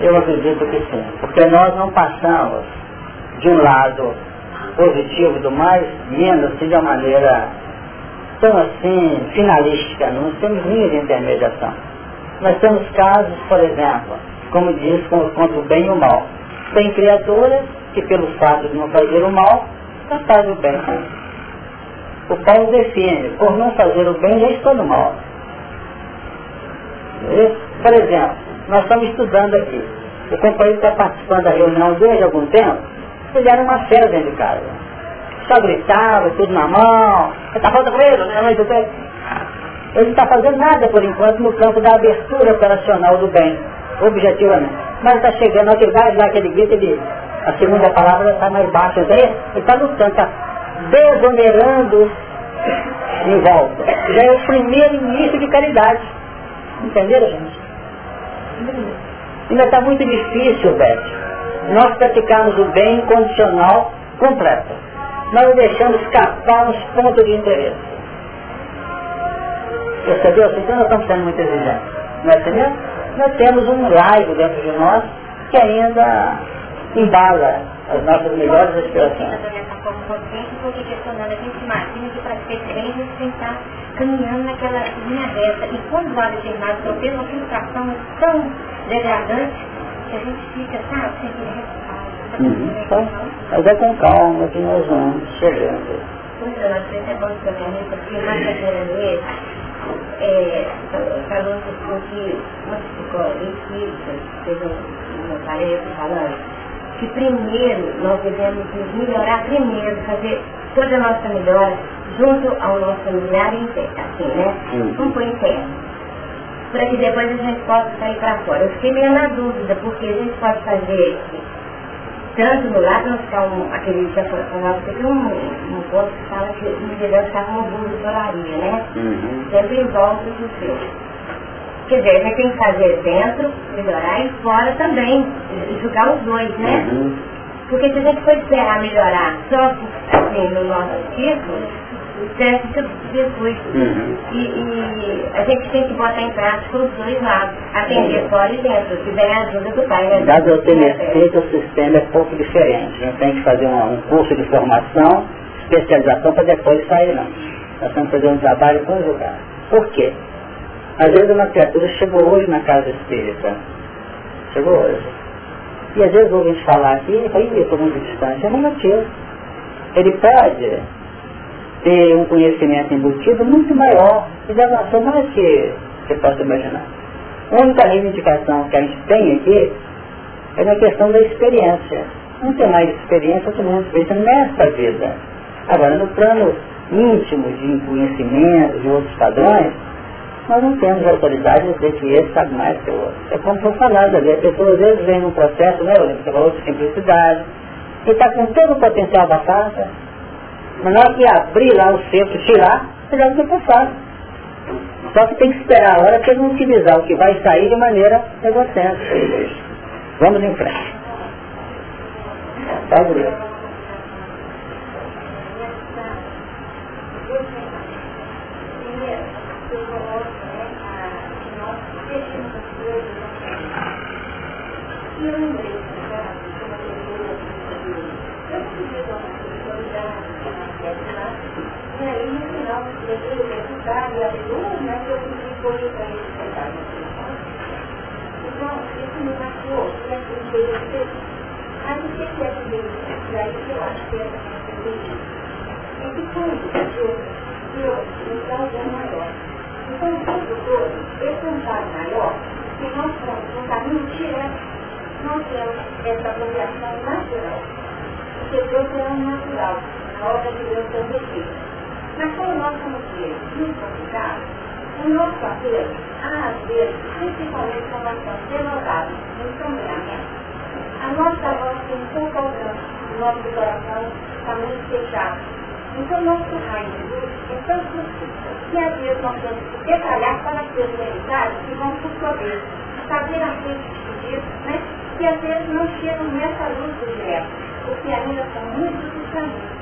Eu acredito que sim, porque nós não passamos de um lado positivo do mais, menos assim de uma maneira tão assim, finalística, não temos linha de intermediação. Nós temos casos, por exemplo, como diz, contra o bem e o mal. Tem criaturas que pelo fato de não fazer o mal, não fazem o bem. O Paulo define, por não fazer o bem, já estou no mal. Por exemplo, nós estamos estudando aqui. O companheiro está participando da reunião desde algum tempo, fizeram uma fera dentro de casa. Só gritava, tudo na mão, você está falando com ele, né? Ele não está fazendo nada por enquanto no campo da abertura operacional do bem, objetivamente. Mas está chegando, aquele vai lá, aquele grita, ele, a segunda palavra está mais baixa, ele está lutando, está desonerando em volta. Já é o primeiro início de caridade. Entenderam, gente? Ainda está muito difícil, Beth, nós praticarmos o bem condicional completo. Nós deixamos escapar uns pontos de interesse. Percebeu? Então nós estamos sendo muito exigentes. Não é entendeu? nós temos um laico dentro de nós que ainda embala as nossas melhores aspirações. Gente está caminhando naquela linha reta. E quando frustração tão degradante que a gente fica, sabe, sem. Uhum. Então, mas é com calma que nós vamos chegando. É, nós temos é bom também, porque mais adiante é, falou que uma psicóloga espírita, teve uma tarefa falando, que primeiro nós devemos nos melhorar primeiro, fazer toda a nossa melhora junto ao nosso familiar interno, assim, né? Um por interno. Para que depois a gente possa sair para fora. Eu fiquei meio na dúvida, porque a gente pode fazer tanto no lado, não ficar um, aquele que falava, tem um, um ponto que fala que o deve ficar como burro de oraria, né? Uhum. Sempre em volta do seu. Quer dizer, a gente tem que fazer dentro, melhorar e fora também, julgar os dois, né? Uhum. Porque se a gente for esperar melhorar só assim, no nosso círculo, certo que Jesus. Uhum. E, e, a gente tem que botar em prática os dois lados, atender uhum. fora e dentro, que vem a ajuda do Pai. Né? Ter receita, o sistema é pouco diferente. Gente tem que fazer um, um curso de formação, especialização para depois sair não. Nós temos que fazer um trabalho conjugado. Por quê? Às vezes uma criatura chegou hoje na casa espírita. Chegou hoje. E às vezes ouve a gente falar aqui, e eu estou muito distante. É negativo. Ele pode ter um conhecimento embutido muito maior e devastação mais que você possa imaginar. A única reivindicação que a gente tem aqui é na questão da experiência. Não tem mais experiência, tem menos experiência nessa vida. Agora, no plano íntimo de conhecimento, de outros padrões, nós não temos autoridade de dizer que esse sabe mais que o outro. É como foi falado ali, a pessoa às vezes vem num processo, né, você falou de simplicidade, e está com todo o potencial da casa, mas na hora que abrir lá o centro, tirar, você já não tem passado. Só que tem que esperar a hora para não utilizar o que vai sair de maneira egocêntrica. Vamos em frente. isso o que é que eu acho que é É que quando eu, eu, eu trago um maior. O tempo todo, esse amparo maior, nós somos um caminho direto, nós temos essa avaliação natural. Porque Deus é um natural, a obra de Deus é perfeita. Mas como nós somos muito complicados, o nosso papel, às vezes, principalmente na relação denotada no caminhamento, a nossa voz tem pouco alcance, o nosso coração está muito fechado. Então, nosso raio de luz é tão possível que às vezes nós temos que detalhar para as personalidades que vão, por sua vez, fazer a gente disso, né? que às vezes não chegam nessa luz do direta, porque ainda são muitos os caminhos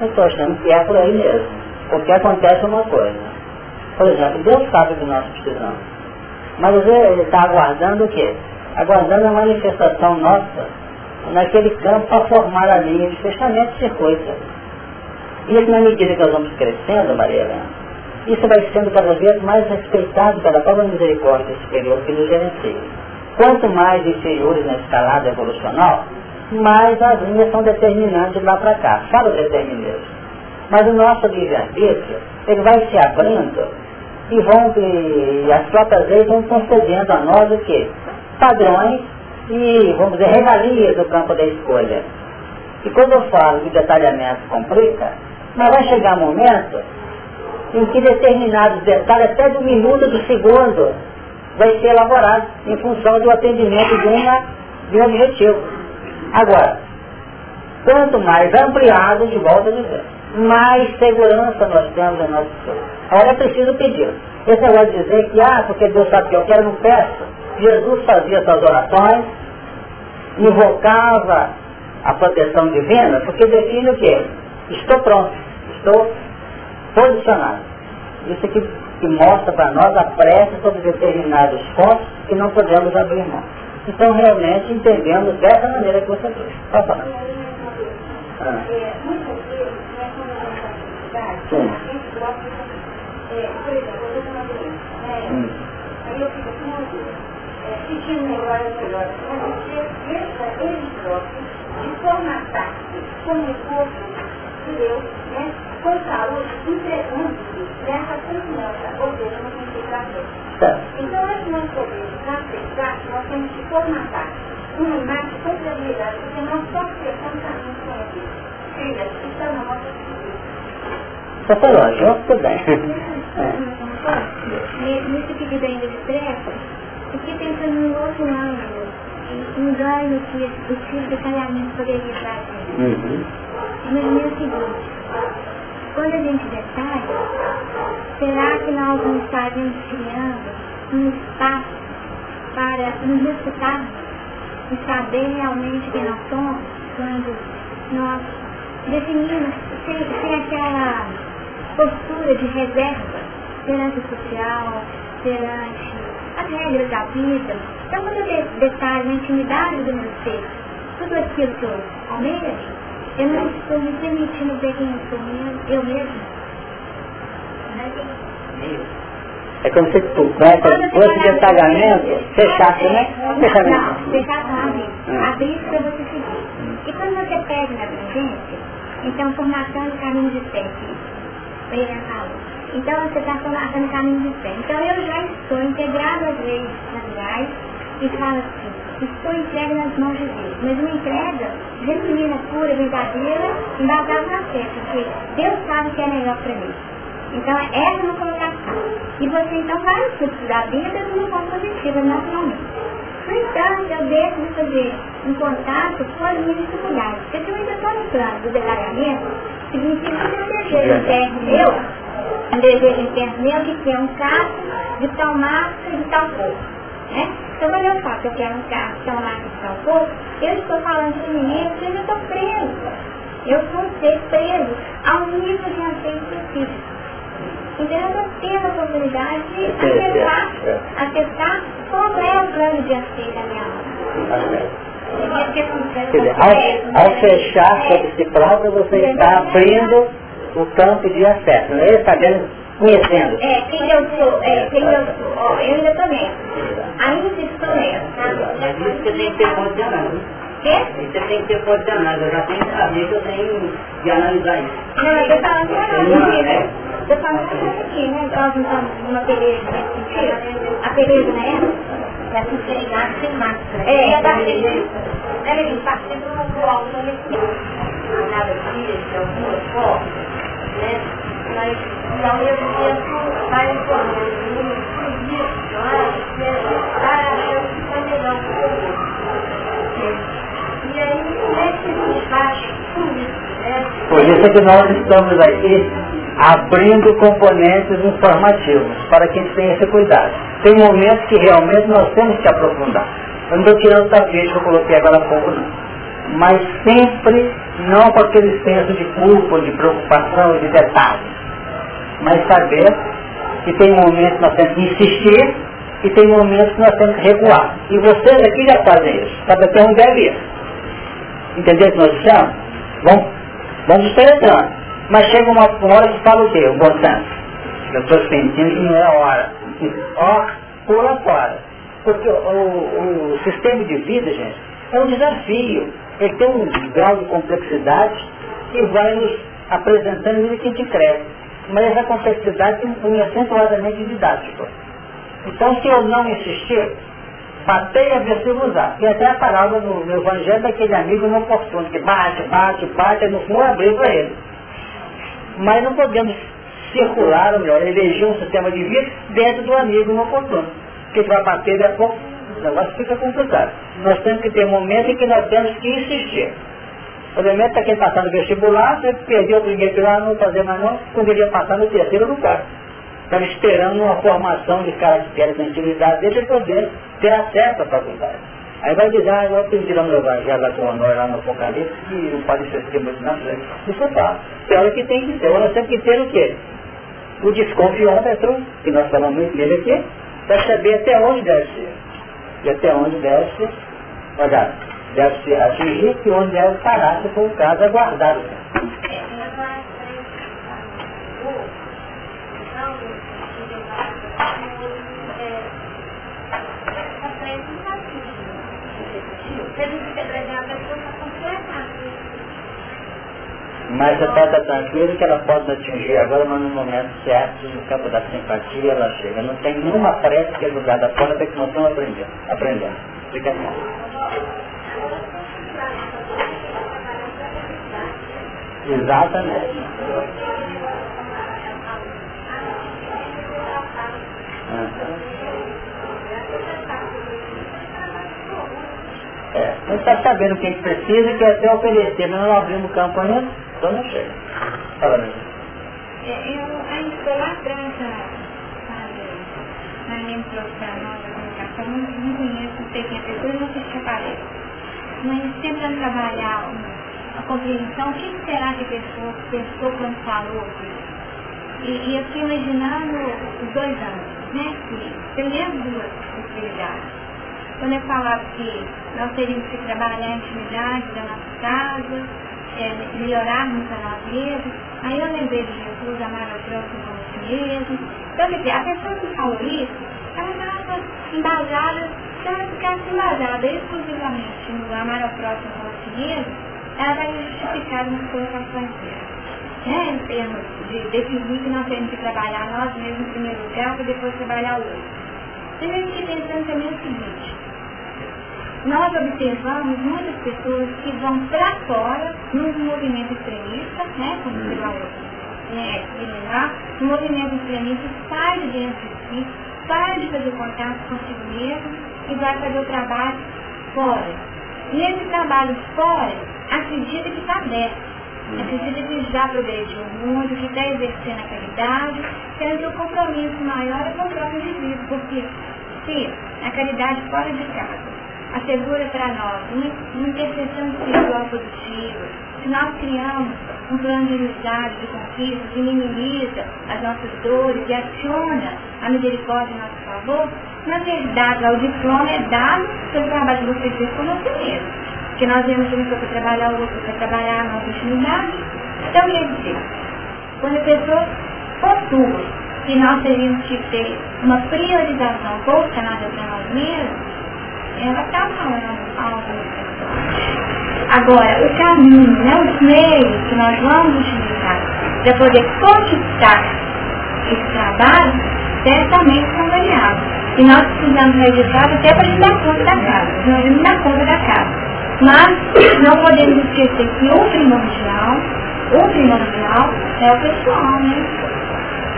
ler. estou achando que é por aí mesmo. Porque acontece uma coisa. Por exemplo, Deus sabe do nós precisamos. Mas ele está aguardando o quê? Aguardando a manifestação nossa naquele campo para formar a linha de fechamento de circuito. E na medida que nós vamos crescendo, Maria Helena, isso vai sendo cada vez mais respeitado pela própria misericórdia superior que nos gerencia. Quanto mais inferiores na escalada evolucional, mais as linhas são determinantes lá para cá. Fala o determinismo. Mas o nosso livre-arbítrio, ele vai se abrindo e vão, e as próprias leis vão concedendo a nós o quê? Padrões e, vamos dizer, regalias do campo da escolha. E quando eu falo que detalhamento complica, mas vai chegar um momento em que determinados detalhes, até do minuto, do segundo, vai ser elaborado em função do atendimento de, uma, de um objetivo. Agora, quanto mais ampliado, de volta a dizer, mais segurança nós temos na nossa pessoa. Agora é preciso pedir. Esse negócio de dizer que, ah, porque Deus sabe que eu quero, não peço. Jesus fazia essas orações, invocava a proteção divina, porque define o quê? Estou pronto, estou posicionado. Isso aqui que mostra para nós a prece sobre determinados pontos que não podemos abrir mão. Então realmente entendemos dessa maneira que você fez. Pode falar. Ah. Sim. Hum. Com saúde, entregando-se nessa confiança, ou seja. Tá. Então, antes nós podemos aceitar que nós temos que formatar uma imagem com credibilidade, porque nós só acessamos caminhos conhecidos. Filhas, estão na nossa Só falou, já tudo bem. Nesse pedido ainda de pressa, fiquei pensando em outro ângulo, um ganho que o filho de casamento poderia trazer. Uhum. Imagina o seguinte, quando a gente detalha, será que nós não estaremos criando um espaço para nos escutar e saber realmente quem nós somos quando nós definimos sem, sem aquela postura de reserva perante o social, perante as regras da vida. Então quando eu detalho na intimidade do meu ser, tudo aquilo que eu almejo, eu não estou me permitindo ver quem eu sou mesmo, eu mesmo. É como se tu, né, fosse de pagamento, fechasse, né? Fechamento. Não, fechasse não abrir. Ah. Abrir para você seguir. E quando você pede na abrangência, então formação de caminho de fé, o falou. Então você está formatando caminho de fé. Então eu já estou integrado às leis naturais e falo assim, estou entregue nas mãos de Deus. Mas uma entrega genuína, pura, verdadeira, embasada na fé, porque Deus sabe o que é melhor para mim. Então, essa é uma colocação. E você, então, vai estruturar a vida de uma forma positiva, naturalmente. No entanto, eu deixo de fazer um contato com as minhas dificuldades. Porque se eu ainda estou no plano do detalhamento, significa que eu desejo interno meu, um desejo interno meu que quer um carro de tal marca e de tal cor. Né? Então, quando eu falo que eu quero um carro que é uma marca de tal eu estou falando de mim eu estou preso. Eu um ser preso a um nível de anseio específico. Então, eu não tenho a oportunidade de acessar, acessar como é o plano de anseio da minha alma. Quer dizer, ao, ao fechar sobre si próprio, você está abrindo o campo de acesso, não é? Sabendo conhecendo. É, quem eu sou, é, quem eu sou, ó, eu ainda também. Ainda estou nessa, tá? Mas isso você tem que ter posicionado. Quê? Você tem que ter posicionado, eu já tenho que saber que eu tenho que analisar isso. Não, eu estou falando nós, né? Estou falando nós aqui, né? Nós não estamos numa peleja nesse sentido. A peleja não é da sinceridade sem máscara. É, é da Ele partindo do alto da Nada disso, de alguma forma, né? Mas ao mesmo tempo vai isso, não é? De ser melhor o. E aí, é né? Por isso é que nós estamos aqui abrindo componentes informativos para que a gente tenha esse cuidado. Tem momentos que realmente nós temos que aprofundar. Eu não estou tirando o tapete que eu coloquei agora há pouco, não. Mas sempre não com aquele senso de culpa, de preocupação, de detalhes mas saber que tem momentos que nós temos que insistir e tem momentos que nós temos que recuar. E vocês aqui já fazem isso, cada um deve isso. Entendeu o que nós dissemos? Vamos, vamos penetrando. Mas chega uma, uma hora que fala o quê? O bom senso. Eu estou sentindo que não é hora. Ó, pula fora. Porque o, o, o sistema de vida, gente, é um desafio. Ele tem um grau de complexidade que vai nos apresentando medida que a gente cresce mas essa complexidade tem um acentuadamente didático. Então, se eu não insistir, batei a ver se usar. E até a palavra no, Evangelho daquele amigo não oportuno, que bate, bate, bate, no fundo abriu para ele. Mas não podemos circular, ou melhor, eleger um sistema de vida dentro do amigo inoportuno. que vai bater daqui a pouco, o negócio fica complicado. Nós temos que ter um momento em que nós temos que insistir. O elemento está quem passar no vestibular, você perdeu o primeiro lá, não fazer mais não, poderia passar no terceiro lugar. Estava esperando uma formação de caracteres da intimidade dele para poder ter acesso à faculdade. Aí vai dizer, ah, eu aprendi lá no Evangelho da Tua Nós, lá no Apocalipse, que não pode ser muito na frente. Isso tá. É hora que tem que ter. Nós temos que ter o quê? O desconfiômetro, que nós falamos muito dele aqui, para saber até onde deve ser. E até onde deve ser, olha, deve ser atingir e onde deve parar, se for o caso, aguardar. Mas você pode estar tranquilo que ela pode atingir agora, mas no momento certo, no campo da simpatia, ela chega. Não tem nenhuma pressa que é jogada fora até que nós estamos aprendendo. aprendendo. Fica assim. Exatamente. É, a gente está sabendo o que a gente precisa e quer até oferecer, mas não abrimos campo ainda, então não chega. Fala, mesmo. É, eu ainda estou lá atrás, sabe, na minha profissional da comunicação, não, conheço, não sei quem é a pessoa, não sei se aparece. Mas tentando trabalhar a compreensão, o que será que a pessoa pensou quando falou e, e eu imaginando os dois anos, né? Que, duas possibilidades quando eu falava que nós teríamos que trabalhar a intimidade da nossa casa, é, melhorarmos a nós aí eu lembrei de Jesus, amar próximo como a si mesmo. Então, quer dizer, a pessoa que falou isso, ela estava embasada, se ela ficasse embasada exclusivamente no amar ao próximo como a si mesmo, ela vai justificar nas colocações dela. Né, em termos de definir que nós temos que trabalhar nós mesmos em primeiro lugar para depois trabalhar o outro. Então, eu fiquei pensando também o seguinte, nós observamos muitas pessoas que vão para fora num movimento extremista, né, como você vai né, eliminar, o movimento extremista sai de dentro de si, sai de fazer contato consigo mesmo e vai fazer o trabalho fora. E esse trabalho fora acredita que está aberto. Acredita que já progrediu muito, que está exercendo a caridade, sendo que o compromisso maior é com o próprio indivíduo, porque se a caridade fora de casa assegura para nós uma interseção espiritual positiva, se nós criamos um plano de amizade, de conquista, que minimiza as nossas dores e aciona a misericórdia em nosso favor, na verdade, o diploma é dado pelo trabalho você fez com você mesmo. Porque nós vemos uma pessoa trabalhar o outro para trabalhar a nossa intimidade. Então, quer dizer, quando a pessoa pontua que nós teríamos que ter uma priorização voltada para nós mesmos, ela está falando algo Agora, o caminho, né, os meios que nós vamos utilizar para poder conquistar esse trabalho, certamente são variáveis. E nós precisamos realizar até para a gente dar conta da casa, nós vamos dar conta da casa. Mas não podemos esquecer que o primordial, o primordial é o pessoal, né?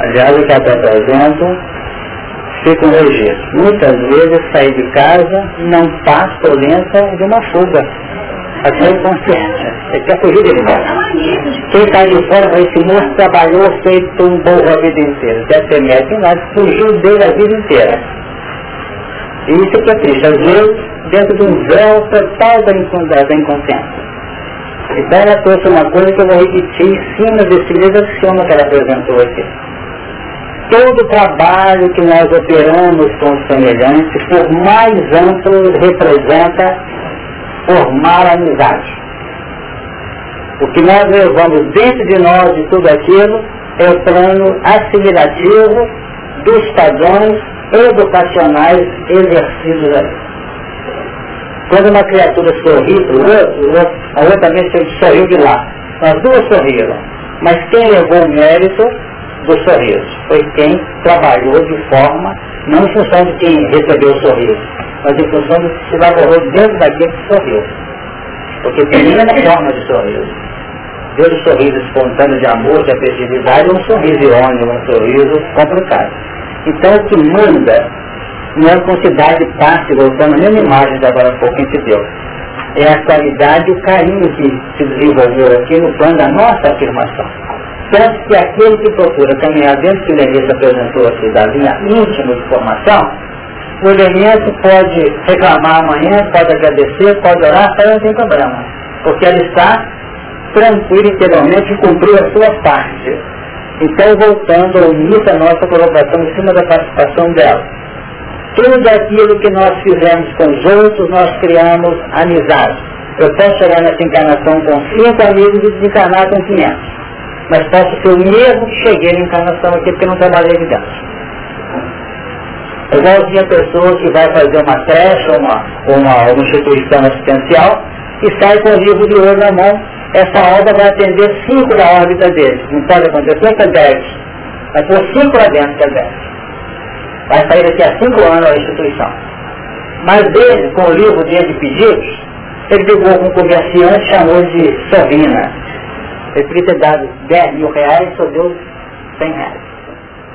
Aliás, o que está trazendo fica um registro. Muitas vezes sair de casa não passa ou lenta de uma fuga. Até o consciência. Você quer fugir de casa. Quem sai de fora, esse moço trabalhou feito um burro a vida inteira. Deve ter médico nada, fugiu dele a vida inteira. E isso que é triste. Às vezes, dentro de um véu total da inconsciência. Então ela trouxe uma coisa que eu vou repetir em cima desse livro que ela apresentou aqui todo trabalho que nós operamos com os semelhantes, por mais amplo, representa formar amizade. O que nós levamos dentro de nós de tudo aquilo é o plano assimilativo dos padrões educacionais exercidos ali. Quando uma criatura sorri para o outro, a outra também sorriu de lá. As duas sorriram. Mas quem levou o mérito do sorriso. Foi quem trabalhou de forma, não em função de quem recebeu o sorriso, mas em função de que se elaborou dentro daquele que sorriu. Porque tem uma forma de sorriso. Desde o sorriso espontâneo de amor, de afetividade, um sorriso irônico, um sorriso complicado. Então o que manda não é com cidade passe, voltando a mesma imagem de agora há pouco que a gente deu. É a qualidade e o carinho que se desenvolveu aqui no plano da nossa afirmação. Tanto que aquele que procura caminhar dentro que o Lenista apresentou aqui da linha íntima de formação, o elemento pode reclamar amanhã, pode agradecer, pode orar, não tem problema. Porque ela está interiormente e cumpriu a sua parte. Então, voltando ao início da nossa colocação em cima da participação dela. Tudo aquilo que nós fizemos com os outros, nós criamos amizade. Eu posso chegar nessa encarnação com cinco amigos e desencarnar com 500. Mas posso ser o mesmo que cheguei na encarnação aqui porque não trabalhei aqui dentro. Igualzinho a pessoa que vai fazer uma creche uma, uma, uma instituição assistencial e sai com o livro de ouro na mão, essa obra vai atender cinco da órbita dele. Não pode acontecer que é 10. Vai pôr cinco lá dentro que é 10. Vai sair daqui a cinco anos a instituição. Mas dele, com o livro dele de pedidos, ele pegou com um comerciante chamou de Sovina. Ele podia ter dado 10 mil reais e só deu 100 reais.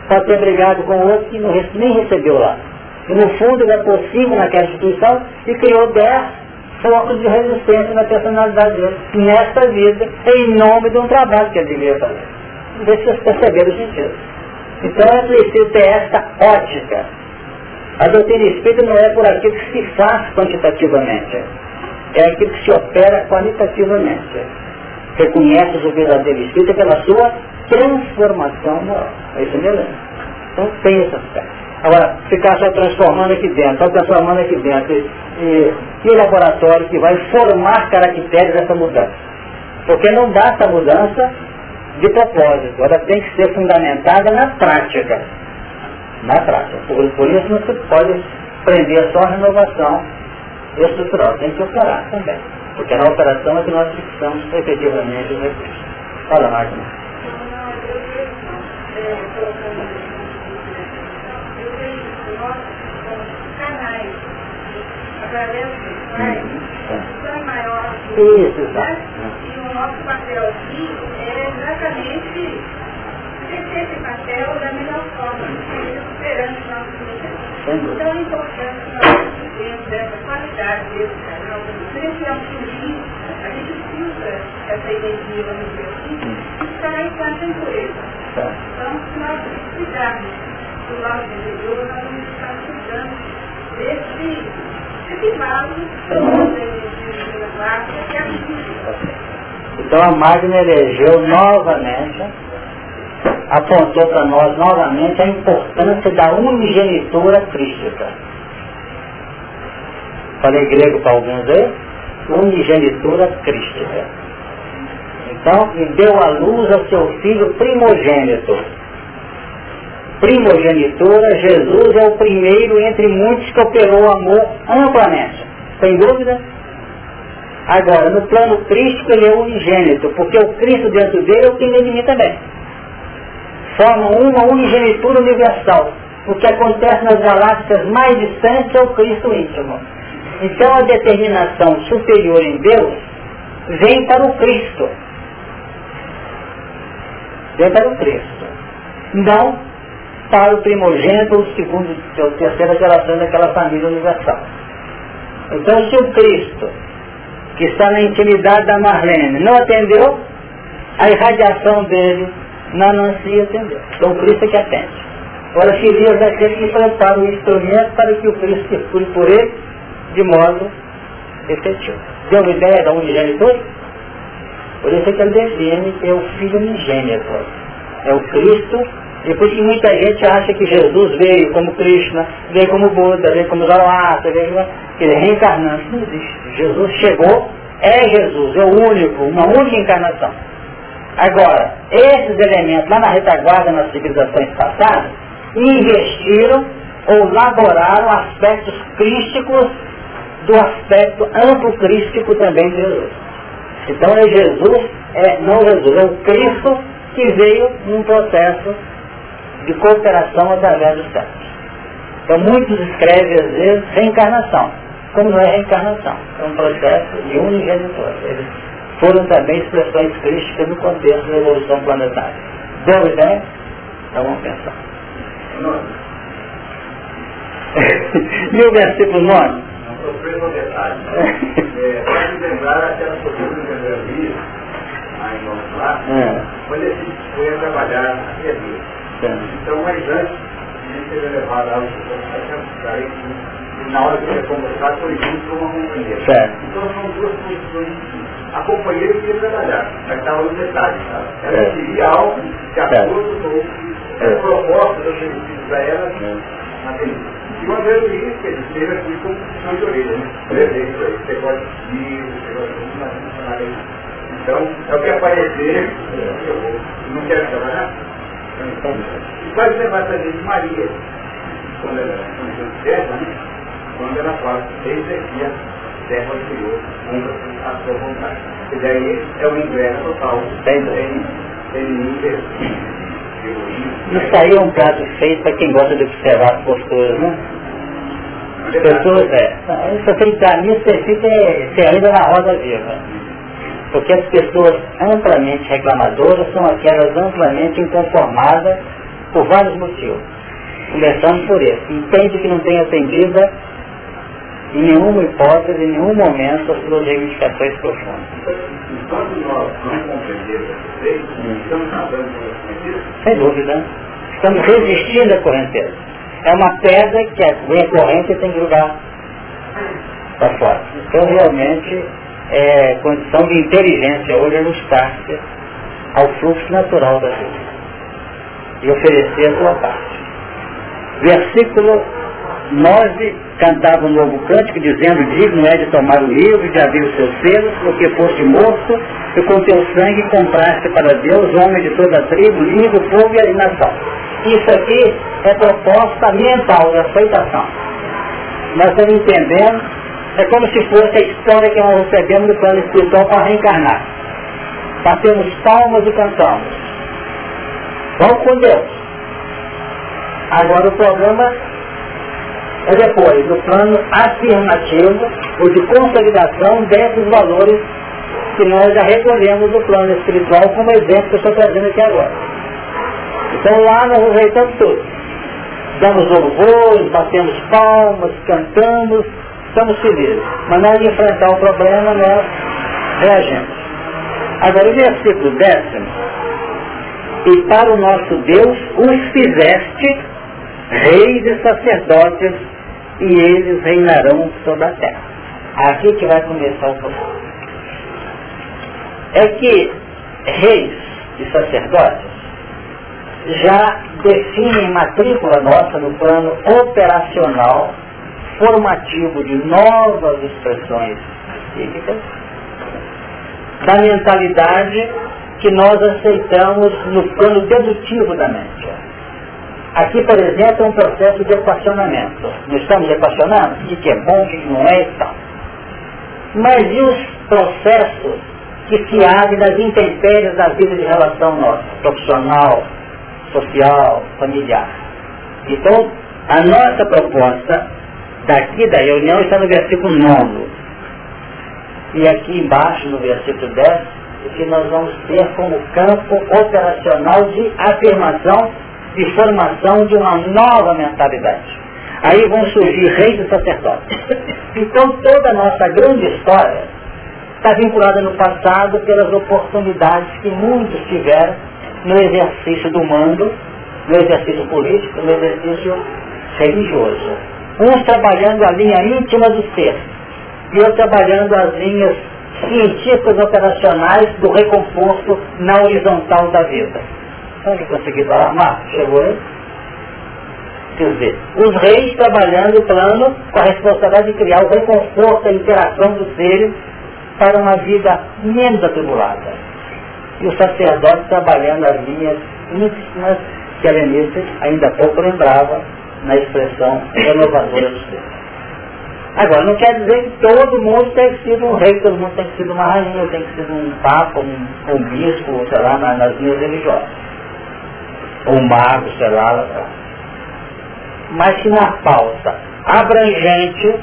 só ter brigado com outro que não, nem recebeu lá. E no fundo ele é possível naquela instituição e criou 10 foco de resistência na personalidade dele, nesta vida, em nome de um trabalho que ele devia fazer. Não sei se vocês perceberam o sentido. Então é preciso ter esta ótica. A doutrina espírita não é por aquilo que se faz quantitativamente, é aquilo que se opera qualitativamente. Reconhece o verdadeiro espírito pela sua transformação moral. É isso mesmo? Então tem esse aspecto. Agora, ficar só transformando aqui dentro, só transformando aqui dentro, e, e o laboratório que vai formar caracteres dessa mudança. Porque não basta a mudança de propósito, ela tem que ser fundamentada na prática. Na prática. Por, por isso não se pode prender só a renovação estrutural, tem que operar também. Porque na operação é que nós fixamos efetivamente os recursos. Fala, Marcos dos maior Isso, exato. E o nosso papel aqui é exatamente exercer esse papel da melhor forma, superando o nosso processo. Então é importante que nós dentro dessa qualidade desse canal, sempre é um fluir, a gente filtra essa energia, vamos dizer assim, e sai com a impureza. Então, se nós cuidarmos do lado interior, nós vamos estar cuidando desse, a Então a Magna elegeu novamente, apontou para nós novamente a importância da unigenitura crística. Falei grego para alguns aí? Unigenitura crística. Então, e deu à luz ao seu filho primogênito. Primogenitura, Jesus é o primeiro entre muitos que operou o amor amplamente. Sem dúvida? Agora, no plano crístico ele é unigênito, porque o Cristo dentro dele é o que ele também. Forma uma unigenitura universal. O que acontece nas galáxias mais distantes é o Cristo íntimo. Então a determinação superior em Deus vem para o Cristo vem para o Cristo. Não para o primogênito ou segundo ou terceira geração daquela família universal. Então se o Cristo, que está na intimidade da Marlene, não atendeu, a irradiação dele na Nancy atendeu. Então o Cristo é que atende. Agora ferias daquele que prepara o instrumento para que o Cristo circule por ele de modo efetivo. Deu uma ideia da unigenitura? Por isso é que ele define que é o Filho unigênito. É o Cristo. E isso muita gente acha que Jesus veio como Krishna, veio como Buda, veio como Zoroastra, veio como... ele é reencarnante. Não existe. Jesus chegou, é Jesus, é o único, uma única encarnação. Agora, esses elementos lá na retaguarda nas civilizações passadas, investiram ou laboraram aspectos crísticos do aspecto amplo crístico também de Jesus. Então é Jesus, é, não Jesus, é o Cristo que veio num processo de cooperação através dos séculos. Então muitos escrevem às vezes reencarnação, como não é reencarnação, é um processo de unigenitor. Eles foram também expressões crísticas no contexto da evolução planetária. Deu ideia? Então vamos pensar. e o versículo 9? Não sofreu no detalhe. É, pode lembrar aquela postura que eu vi, aí vamos lá, é. quando ele foi trabalhar na Então, mas antes, ele teve levado ao e na hora de ser convocado foi junto com uma companheira. Certo. Então são duas posições a companheira queria trabalhar, mas estava no detalhe, sabe? Ela é. queria algo de acordo com é. propósito do benefício para ela na película. E uma vez isso, que ele teve aqui com puxão de orelha, né? Você pode ir, você pode ir. Então, é o que aparecer, eu não quero trabalhar. E pode levar para a gente Maria, quando ela foi serva, né? Quando ela fala, eis aqui a serva do Senhor, cumpra a sua vontade. E daí é o ingresso total, sem, sem, sem nenhum isso aí é um prato feito para quem gosta de observar as posturas, né? As pessoas, é, se você entrar nisso, você fica você ainda na roda viva. Porque as pessoas amplamente reclamadoras são aquelas amplamente inconformadas por vários motivos. Começando por esse. Entende que não tem atendida em nenhuma hipótese, em nenhum momento, as suas reivindicações profundas. Nós não compreendemos estamos nadando Sem dúvida. Estamos resistindo à correnteza. É uma pedra que vem a corrente e tem que jogar para fora. Então, realmente, é condição de inteligência hoje ajustar-se ao fluxo natural da vida e oferecer a sua parte. Versículo 9 cantava um novo cântico dizendo, digno é de tomar o livro, de abrir os seus selos, porque foste morto e com teu sangue compraste para Deus homem de toda a tribo, língua, povo e nação. Isso aqui é proposta mental de aceitação. Nós estamos entendendo, é como se fosse a história que nós recebemos do plano espiritual para reencarnar. Batemos palmas e cantamos. Vamos com Deus. Agora o problema é depois do plano afirmativo ou de consolidação desses valores que nós já recolhemos do plano espiritual como exemplo que eu estou trazendo aqui agora. Então lá nós ajeitamos tudo. Damos louvores, batemos palmas, cantamos, estamos felizes. Mas na hora de enfrentar o problema, nós reagimos. Agora o versículo décimo, e para o nosso Deus os fizeste reis e sacerdotes e eles reinarão sobre a terra. Aqui que vai começar o problema. É que reis e sacerdotes já definem matrícula nossa no plano operacional, formativo de novas expressões psíquicas, da mentalidade que nós aceitamos no plano dedutivo da mente. Aqui, por exemplo, é um processo de equacionamento. Não estamos equacionando o que é bom, o que não é e tal. Mas e os processos que se abrem nas intempéries da vida de relação nossa, profissional, social, familiar? Então, a nossa proposta daqui da reunião está no versículo 9. E aqui embaixo, no versículo 10, o que nós vamos ter como campo operacional de afirmação de formação de uma nova mentalidade. Aí vão surgir reis e sacerdotes. Então toda a nossa grande história está vinculada no passado pelas oportunidades que muitos tiveram no exercício do mando, no exercício político, no exercício religioso. Uns trabalhando a linha íntima do ser, e outros trabalhando as linhas científicas operacionais do recomposto na horizontal da vida. Onde consegui falar? Marcos, chegou aí? Quer dizer, os reis trabalhando o plano com a responsabilidade de criar o reconforto, a interação dos seres para uma vida menos atribulada. E o sacerdote trabalhando as linhas íntimas que a Lenice ainda pouco lembrava na expressão renovadora do ser. Agora, não quer dizer que todo mundo tem sido um rei, todo mundo tem sido uma rainha, tem sido um papa, um, um bispo, sei lá, nas linhas religiosas ou mago, sei lá, lá. Mas que na pauta abrangente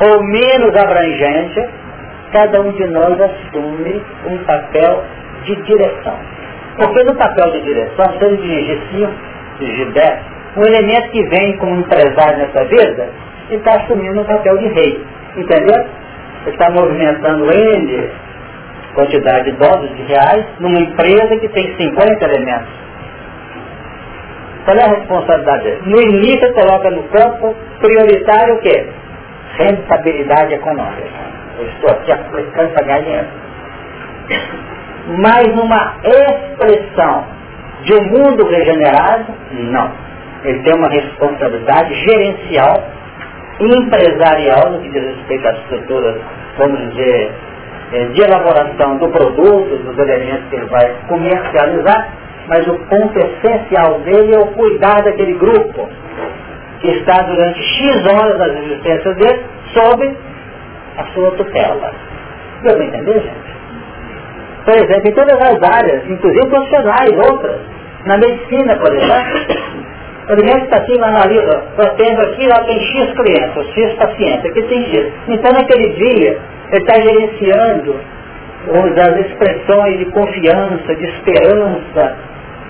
ou menos abrangente, cada um de nós assume um papel de direção. Porque no papel de direção, se ele dirigir 5, dirigir 10, Um elemento que vem como empresário nessa vida, ele está assumindo um papel de rei. Entendeu? Ele está movimentando N quantidade de dólares de reais numa empresa que tem 50 elementos. Qual é a responsabilidade dele? No início coloca no campo prioritário o quê? Rentabilidade econômica. Eu estou aqui aplicando para ganhar dinheiro. Mas numa expressão de um mundo regenerado, não. Ele tem uma responsabilidade gerencial, empresarial, no que diz respeito às estruturas, vamos dizer, eh, de elaboração do produto, dos elementos que ele vai comercializar, mas o ponto essencial dele é o cuidar daquele grupo que está durante X horas da existência dele sob a sua tutela. Deu para entender, gente? Por exemplo, em todas as áreas, inclusive profissionais, outras. Na medicina, por exemplo, o médico está assim, analisa, atendo aqui, lá tem X clientes, X pacientes, aqui tem X. Então, naquele dia, ele está gerenciando as expressões de confiança, de esperança,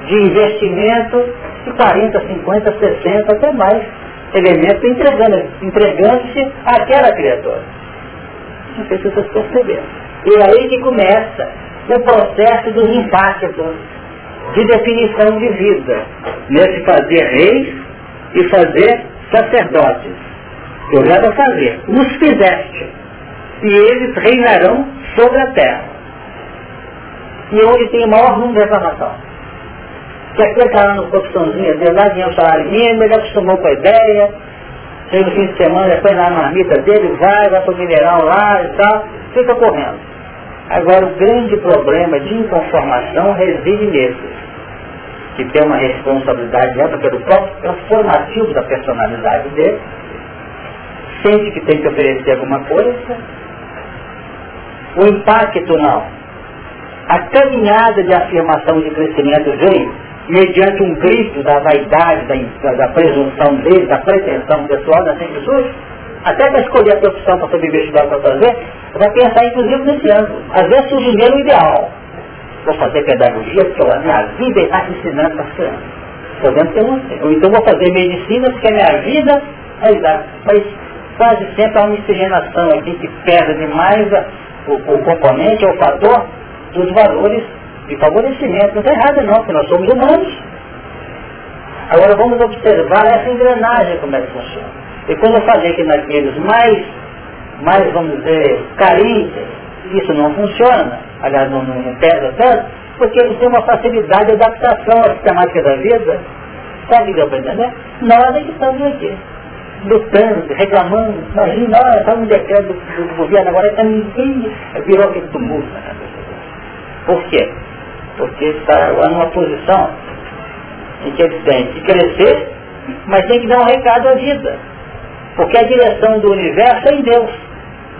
de investimento de 40, 50, 60, até mais elementos entregando, entregando-se àquela criatura. Não sei se vocês perceberam. E é aí que começa o processo dos impactos de definição de vida, nesse fazer reis e fazer sacerdotes. Eu já vou fazer. Os fizeste, e eles reinarão sobre a terra. E onde tem o maior número de reclamação. Que aquele lá no profissãozinho dele, lá ganha o salário mínimo, ele acostumou com a ideia, chega no fim de semana, depois na marmita dele, vai, vai para o mineral lá e tal, fica correndo. Agora o grande problema de inconformação reside nesses, que tem uma responsabilidade alta pelo próprio transformativo da personalidade dele, sente que tem que oferecer alguma coisa, o impacto não. A caminhada de afirmação de crescimento vem mediante um grito da vaidade, da, da presunção dele, da pretensão pessoal, da simplicidade, até para escolher a profissão para saber investigar para fazer, vai pensar inclusive nesse ano. Às vezes surge o ideal. Vou fazer pedagogia, porque a minha vida está ensinando para as crianças. Podemos ter você. Ou então vou fazer medicina, porque a minha vida é idade. Mas quase sempre há uma miscigenação aqui que pesa demais a, o, o componente, o fator dos valores de favorecimento. Não está errado não, porque nós somos humanos. Agora vamos observar essa engrenagem como é que funciona. E quando eu falei que naqueles mais, mais vamos dizer, carentes, isso não funciona, aliás não, não, pesa tanto, porque eles têm uma facilidade de adaptação à sistemática da vida. Sabe o que para entender? Nós é que estamos aqui lutando, reclamando, imagina, olha, está um decreto do, do, governo, agora está ninguém virou aquele tumulto na cabeça. Por quê? Porque está agora numa posição em que eles têm que crescer, mas tem que dar um recado à vida. Porque a direção do universo é em Deus.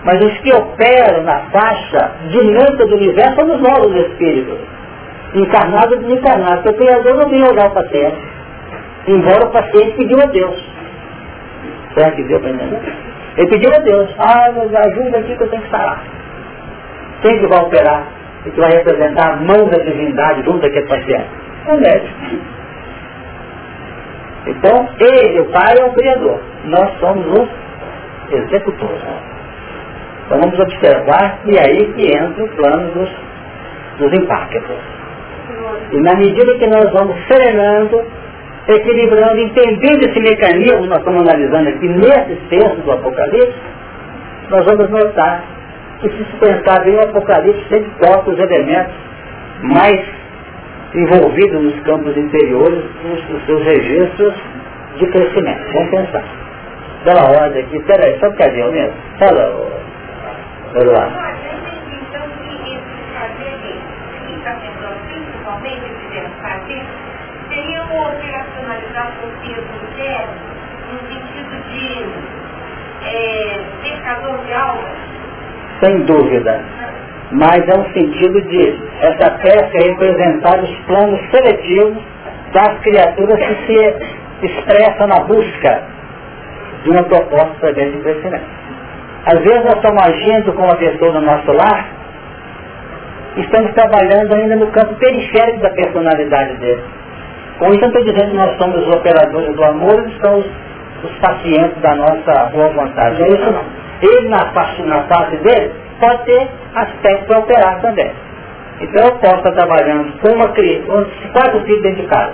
Mas os que operam na faixa dinâmica do universo são os novos espíritos. Encarnados e desencarnados. Porque o Criador não veio olhar o paciente. Embora o paciente pediu a Deus. Será que deu para entender? Ele pediu a Deus, ah, me ajuda aqui que eu tenho que sarar. Quem que vai operar e que vai representar a mão da divindade junto daquele paciente? O médico. Então, ele, o Pai, é o Criador. Nós somos os executores. Então vamos observar e aí que entra o plano dos, dos impactos. E na medida que nós vamos serenando equilibrando, entendendo esse mecanismo que nós estamos analisando aqui nesses textos do Apocalipse, nós vamos notar que se se pensar bem o Apocalipse sempre toca os elementos mais envolvidos nos campos interiores, nos, seus registros de crescimento. Vamos pensar. Uma ordem aqui, peraí, só um bocadinho mesmo. Fala, Eduardo. Seria uma operacionalizar o peso interno no sentido de é, pescador de almas? Sem dúvida. Mas é um sentido de essa pesca representar os planos seletivos das criaturas que se expressam na busca de uma proposta de crescimento. Às vezes nós estamos agindo com uma pessoa no nosso lar, estamos trabalhando ainda no campo periférico da personalidade dele Com isso eu estou dizendo que nós somos os operadores do amor, eles são os, pacientes da nossa boa vontade. É isso não. Ele na parte, na dele pode ter aspecto de operar também. Então eu posso estar trabalhando com uma criança, quatro filhos dentro de casa.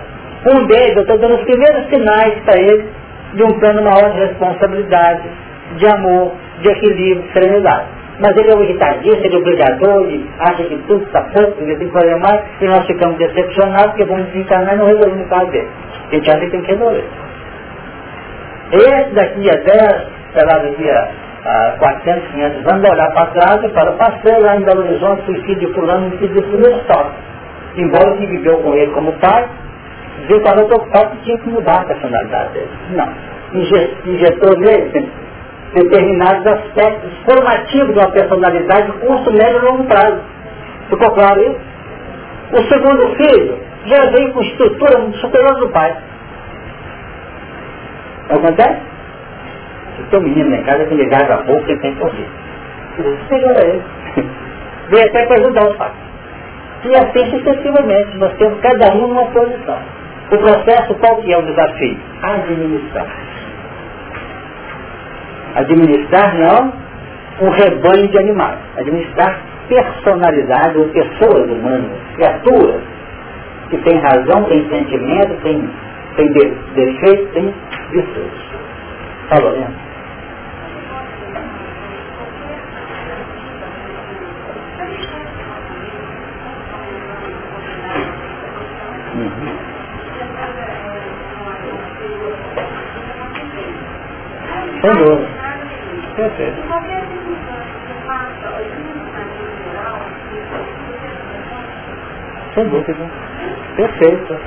Um deles, eu estou dando os primeiros sinais para ele de um plano maior de responsabilidade, de amor, de equilíbrio, de serenidade. Mas ele é um irritadista, ele é obrigador, ele acha que tudo está pouco, ele tem que fazer mais, e nós ficamos decepcionados porque vamos desencarnar e não resolvemos o caso dele. A gente acha que tem que resolver. Esse daqui a 10, sei lá, daqui a, a 400, 500 anos, vai olhar para trás e fala, passei lá em Belo Horizonte, fui filho de fulano, filho de fulano, só. Embora que viveu com ele como pai, viu para o pai que tinha que mudar a personalidade dele. Não. Injetou nele determinados aspectos formativos de uma personalidade curso médio e longo prazo. Ficou claro isso? O segundo filho já veio com estrutura superior do pai. Não acontece? Tem um menino em casa que me gasta a boca e tem que ouvir. Superior a ele. Veio até para ajudar o pai. E assim sucessivamente, nós temos cada um numa posição. O processo qual que é o desafio? Administrar Administrar não um rebanho de animais. Administrar personalidade ou pessoas humanas, criaturas que têm razão, têm sentimento, têm, têm de, defeito, têm virtudes. Falou, né? Uhum. Sem Perfeito. Sem dúvida. Perfeito.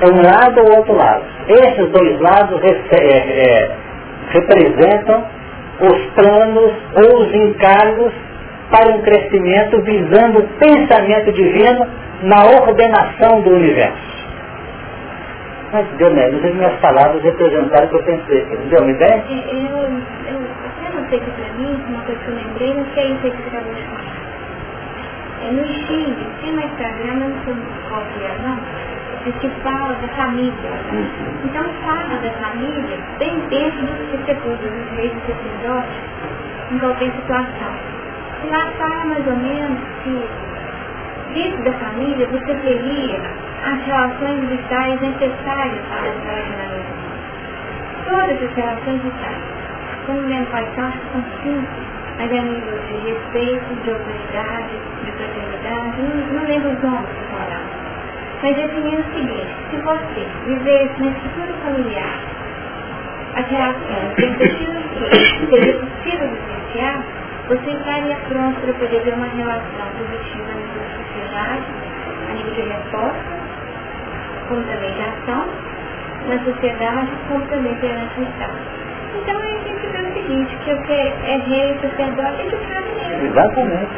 É um lado ou outro lado. Esses dois lados é, é, representam os planos ou os encargos para um crescimento visando o pensamento divino na ordenação do universo. Mas, Deus me as minhas palavras representaram o que eu pensei. Deu uma ideia? Eu, eu sei que para mim, uma coisa que eu lembrei, não sei se você acabou de falar. É no Chile, tem uma Instagram, não sei qual que é não, que fala da família. Então fala da família bem dentro dos setores, dos reis e sacerdotes, em qualquer situação. E lá fala mais ou menos que dentro da família você teria as relações vitais necessárias para a relacionamento. Todas as relações vitais como minha paixão são cinco, mas é nível de respeito, de autoridade, de fraternidade, não, não lembro os nomes que falaram. Mas definindo o seguinte, se você viver na estrutura familiar as relações perspectivas que seria possível vivenciar, você estaria pronto para poder ter uma relação positiva na sua sociedade, a nível de resposta, como também de ação, na sociedade, como também perante o Estado. Então a gente vê o seguinte, que o que é rei, sacerdote, ele sabe mesmo. Exatamente.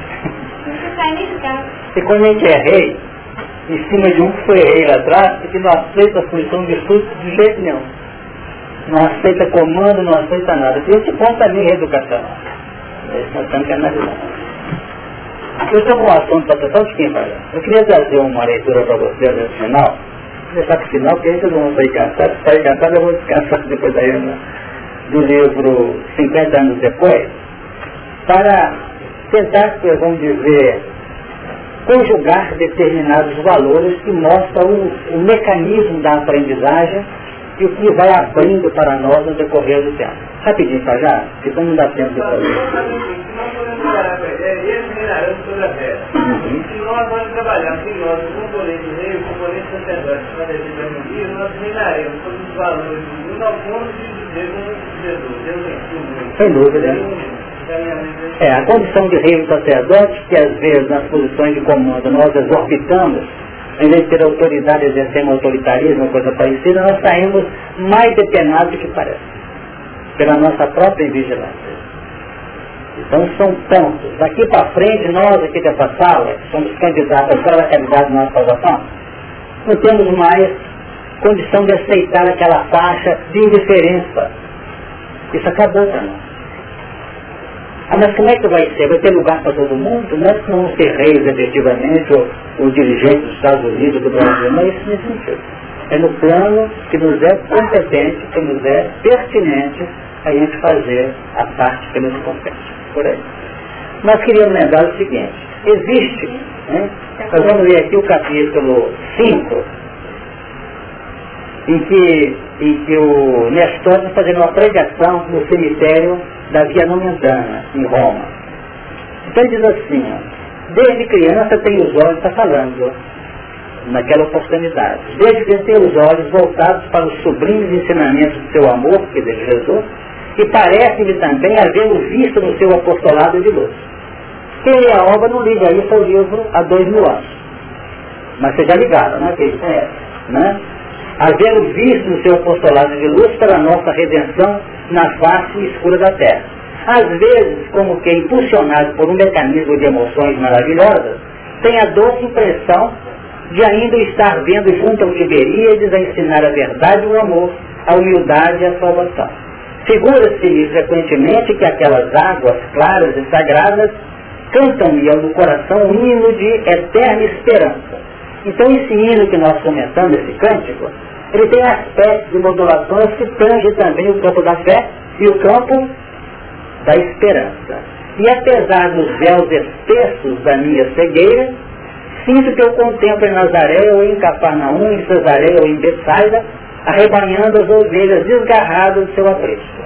Não sai nem de casa. E quando a gente é rei, em cima de um que foi rei lá atrás, porque não aceita a posição de virtude de jeito nenhum. Não aceita comando, não aceita nada. E esse ponto também é educacional. Esse nós temos que analisar. Eu estou com um assunto para tratar de quem vai. Eu queria trazer uma leitura para vocês no final. Deixar para o final, porque aí vocês vão sair cansados. Se sair cansado, eu vou descansar depois da reunião do livro 50 anos depois, para tentar, vamos dizer, conjugar determinados valores que mostram o, o, mecanismo da aprendizagem e o que vai abrindo para nós no decorrer do tempo. Rapidinho, tá já? Porque não dá tempo de fazer. Se nós nós nós todos os valores do mundo ao ponto de sem dúvida. É, a condição de rei sacerdote, que às vezes nas posições de comando nós exorbitamos, em vez de ter autoridade, exercendo autoritarismo, coisa parecida, nós saímos mais depenados do que parece, pela nossa própria vigilância. Então são pontos. Daqui para frente, nós aqui dessa sala, somos candidatos a realidade da nossa salvação, não temos mais condição de aceitar aquela faixa de indiferença. Isso acabou para nós. Ah, mas como é que vai ser? Vai ter lugar para todo mundo? Não é que não ser reis efetivamente, ou, ou dirigentes dos Estados Unidos, do Brasil, não é isso nesse sentido. É no plano que nos é competente, que nos é pertinente a gente fazer a parte que nos compete. Por aí. Nós queríamos lembrar o seguinte, existe, né? nós vamos ver aqui o capítulo 5, em que, em que o Nestor está fazendo uma pregação no cemitério da Via Nomentana, em Roma. Então ele diz assim, desde criança tem os olhos, está falando, naquela oportunidade. Desde que tem os olhos voltados para os sublimes ensinamentos do seu amor, que é de Jesus, e parece-lhe também havê-lo visto no seu apostolado de luz. Quem lê a obra não liga isso ao livro há dois mil anos. Mas vocês já ligaram, né? Que ele conhece, né? Havê-lo visto no seu apostolado de luz para a nossa redenção na face escura da terra. Às vezes, como que impulsionado por um mecanismo de emoções maravilhosas, tem a doce impressão de ainda estar vendo junto ao Tiberíades a ensinar a verdade o amor, a humildade e a salvação. Figura-se frequentemente que aquelas águas claras e sagradas cantam-lhe ao coração um hino de eterna esperança. Então esse hino que nós comentamos, esse cântico, ele tem aspectos de modulações que tangem também o campo da fé e o campo da esperança. E apesar dos véus espessos da minha cegueira, sinto que eu contemplo em Nazaré ou em Cafarnaum, em Cesaré ou em Betsaida, arrebanhando as ovelhas desgarradas do seu apreço.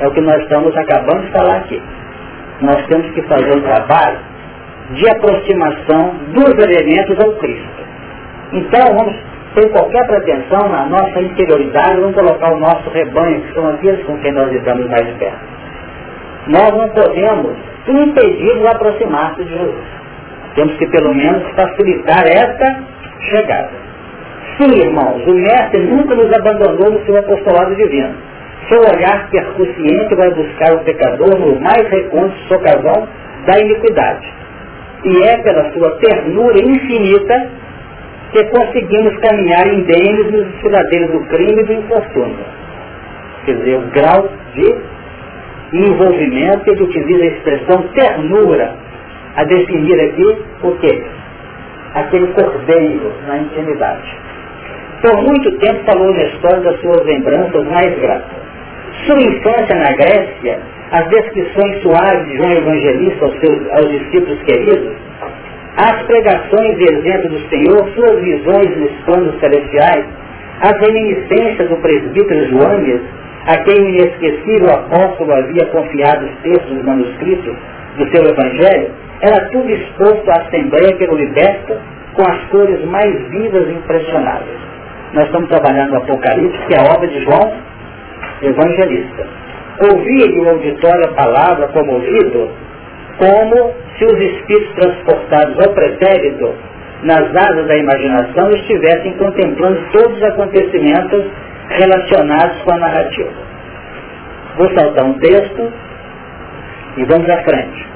É o que nós estamos acabando de falar aqui. Nós temos que fazer um trabalho de aproximação dos elementos ao Cristo. Então, vamos sem qualquer pretensão na nossa interioridade, vamos colocar o nosso rebanho, que são aqueles com quem nós estamos mais perto. Nós não podemos impedir de aproximar-se de Jesus. Temos que, pelo menos, facilitar essa chegada. Sim, irmãos, o Mestre nunca nos abandonou no seu apostolado divino. Seu olhar percussiente vai buscar o pecador no mais recôndito socavão da iniquidade. E é pela sua ternura infinita que conseguimos caminhar indênis nos desfiladeiros do crime e do infortúnio. Quer dizer, o grau de envolvimento, ele utiliza a expressão ternura a definir aqui o quê? Aquele cordeiro na intimidade. Por muito tempo falou na história das suas lembranças mais gratas. Sua infância na Grécia, as descrições suaves de João Evangelista aos, seus, aos discípulos queridos, as pregações exemplo do Senhor, suas visões nos planos celestiais, as reminiscências do presbítero Joanes, a quem o inesquecível apóstolo havia confiado os textos manuscritos do seu Evangelho, era tudo exposto à Assembleia pelo liberta com as cores mais vivas e impressionáveis. Nós estamos trabalhando no Apocalipse, que é a obra de João Evangelista. Ouvir o auditório a palavra como ouvido, como se os espíritos transportados ao pretérito nas asas da imaginação estivessem contemplando todos os acontecimentos relacionados com a narrativa. Vou saltar um texto e vamos à frente.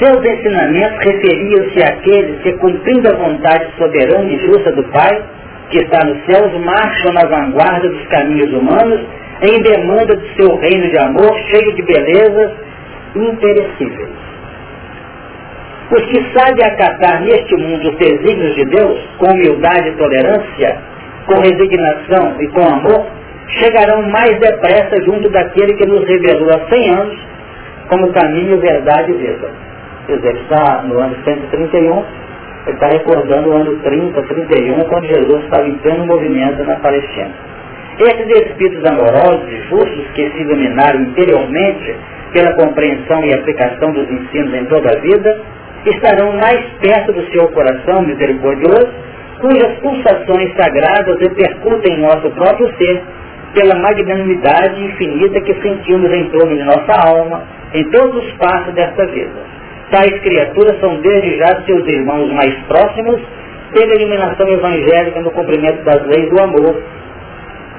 Seus ensinamentos referiam-se àqueles que, cumprindo a vontade soberana e justa do Pai, que está nos céus, marcham na vanguarda dos caminhos humanos em demanda do seu reino de amor, cheio de belezas imperecíveis. Os que sabem acatar neste mundo os desígnios de Deus, com humildade e tolerância, com resignação e com amor, chegarão mais depressa junto daquele que nos revelou há 100 anos como caminho, verdade e vida. Ele está no ano 131, ele está recordando o ano 30, 31, quando Jesus estava em pleno movimento na Palestina. Esses espíritos amorosos e justos que se iluminaram interiormente pela compreensão e aplicação dos ensinos em toda a vida, estarão mais perto do seu coração misericordioso, cujas pulsações sagradas repercutem em nosso próprio ser pela magnanimidade infinita que sentimos em torno de nossa alma, em todos os passos desta vida. Tais criaturas são desde já seus irmãos mais próximos pela iluminação evangélica no cumprimento das leis do amor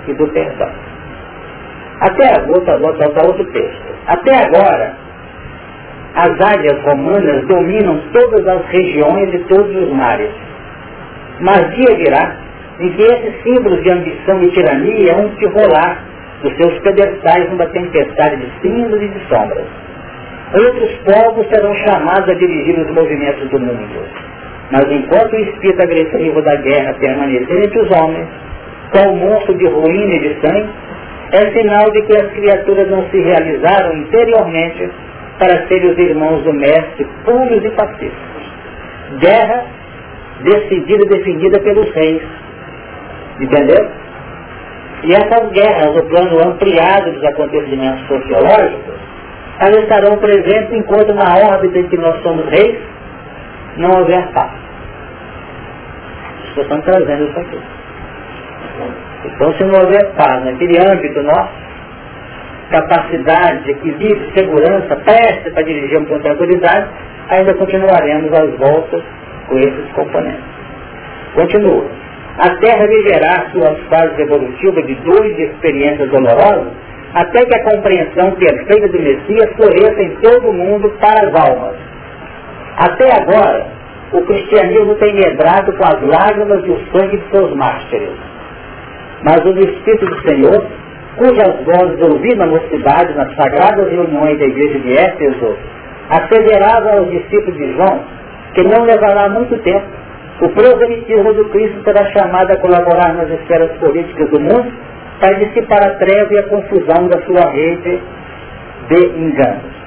e do perdão. Até agora, outro texto. Até agora, as áreas romanas dominam todas as regiões e todos os mares. Mas dia virá em que esses símbolos de ambição e tirania vão se rolar dos seus pedestais numa tempestade de cinzas e de sombras. Outros povos serão chamados a dirigir os movimentos do mundo. Mas enquanto o espírito agressivo da guerra permanecer entre os homens, qual monstro de ruína e de sangue, é sinal de que as criaturas não se realizaram interiormente para serem os irmãos do mestre puros e pacíficos. Guerra decidida e defendida pelos reis. Entendeu? E essas guerras, o plano ampliado dos acontecimentos sociológicos, elas estarão presentes enquanto na órbita em que nós somos reis não houver paz. Estou trazendo isso aqui. Então, se não houver paz naquele âmbito nosso, capacidade, equilíbrio, segurança, preste para dirigir com tranquilidade, ainda continuaremos as voltas com esses componentes. Continua. A Terra viverá suas fases evolutivas de dores e experiências dolorosas até que a compreensão perfeita do Messias floresça em todo o mundo para as almas. Até agora, o cristianismo tem medrado com as lágrimas e o sangue de seus mártires. Mas o Espírito do Senhor, cujas vozes ouvi na mocidade, nas sagradas reuniões da igreja de Éfeso, asseverava aos discípulos de João que não levará muito tempo. O proselitismo do Cristo será chamado a colaborar nas esferas políticas do mundo para dissipar a treva e a confusão da sua rede de enganos.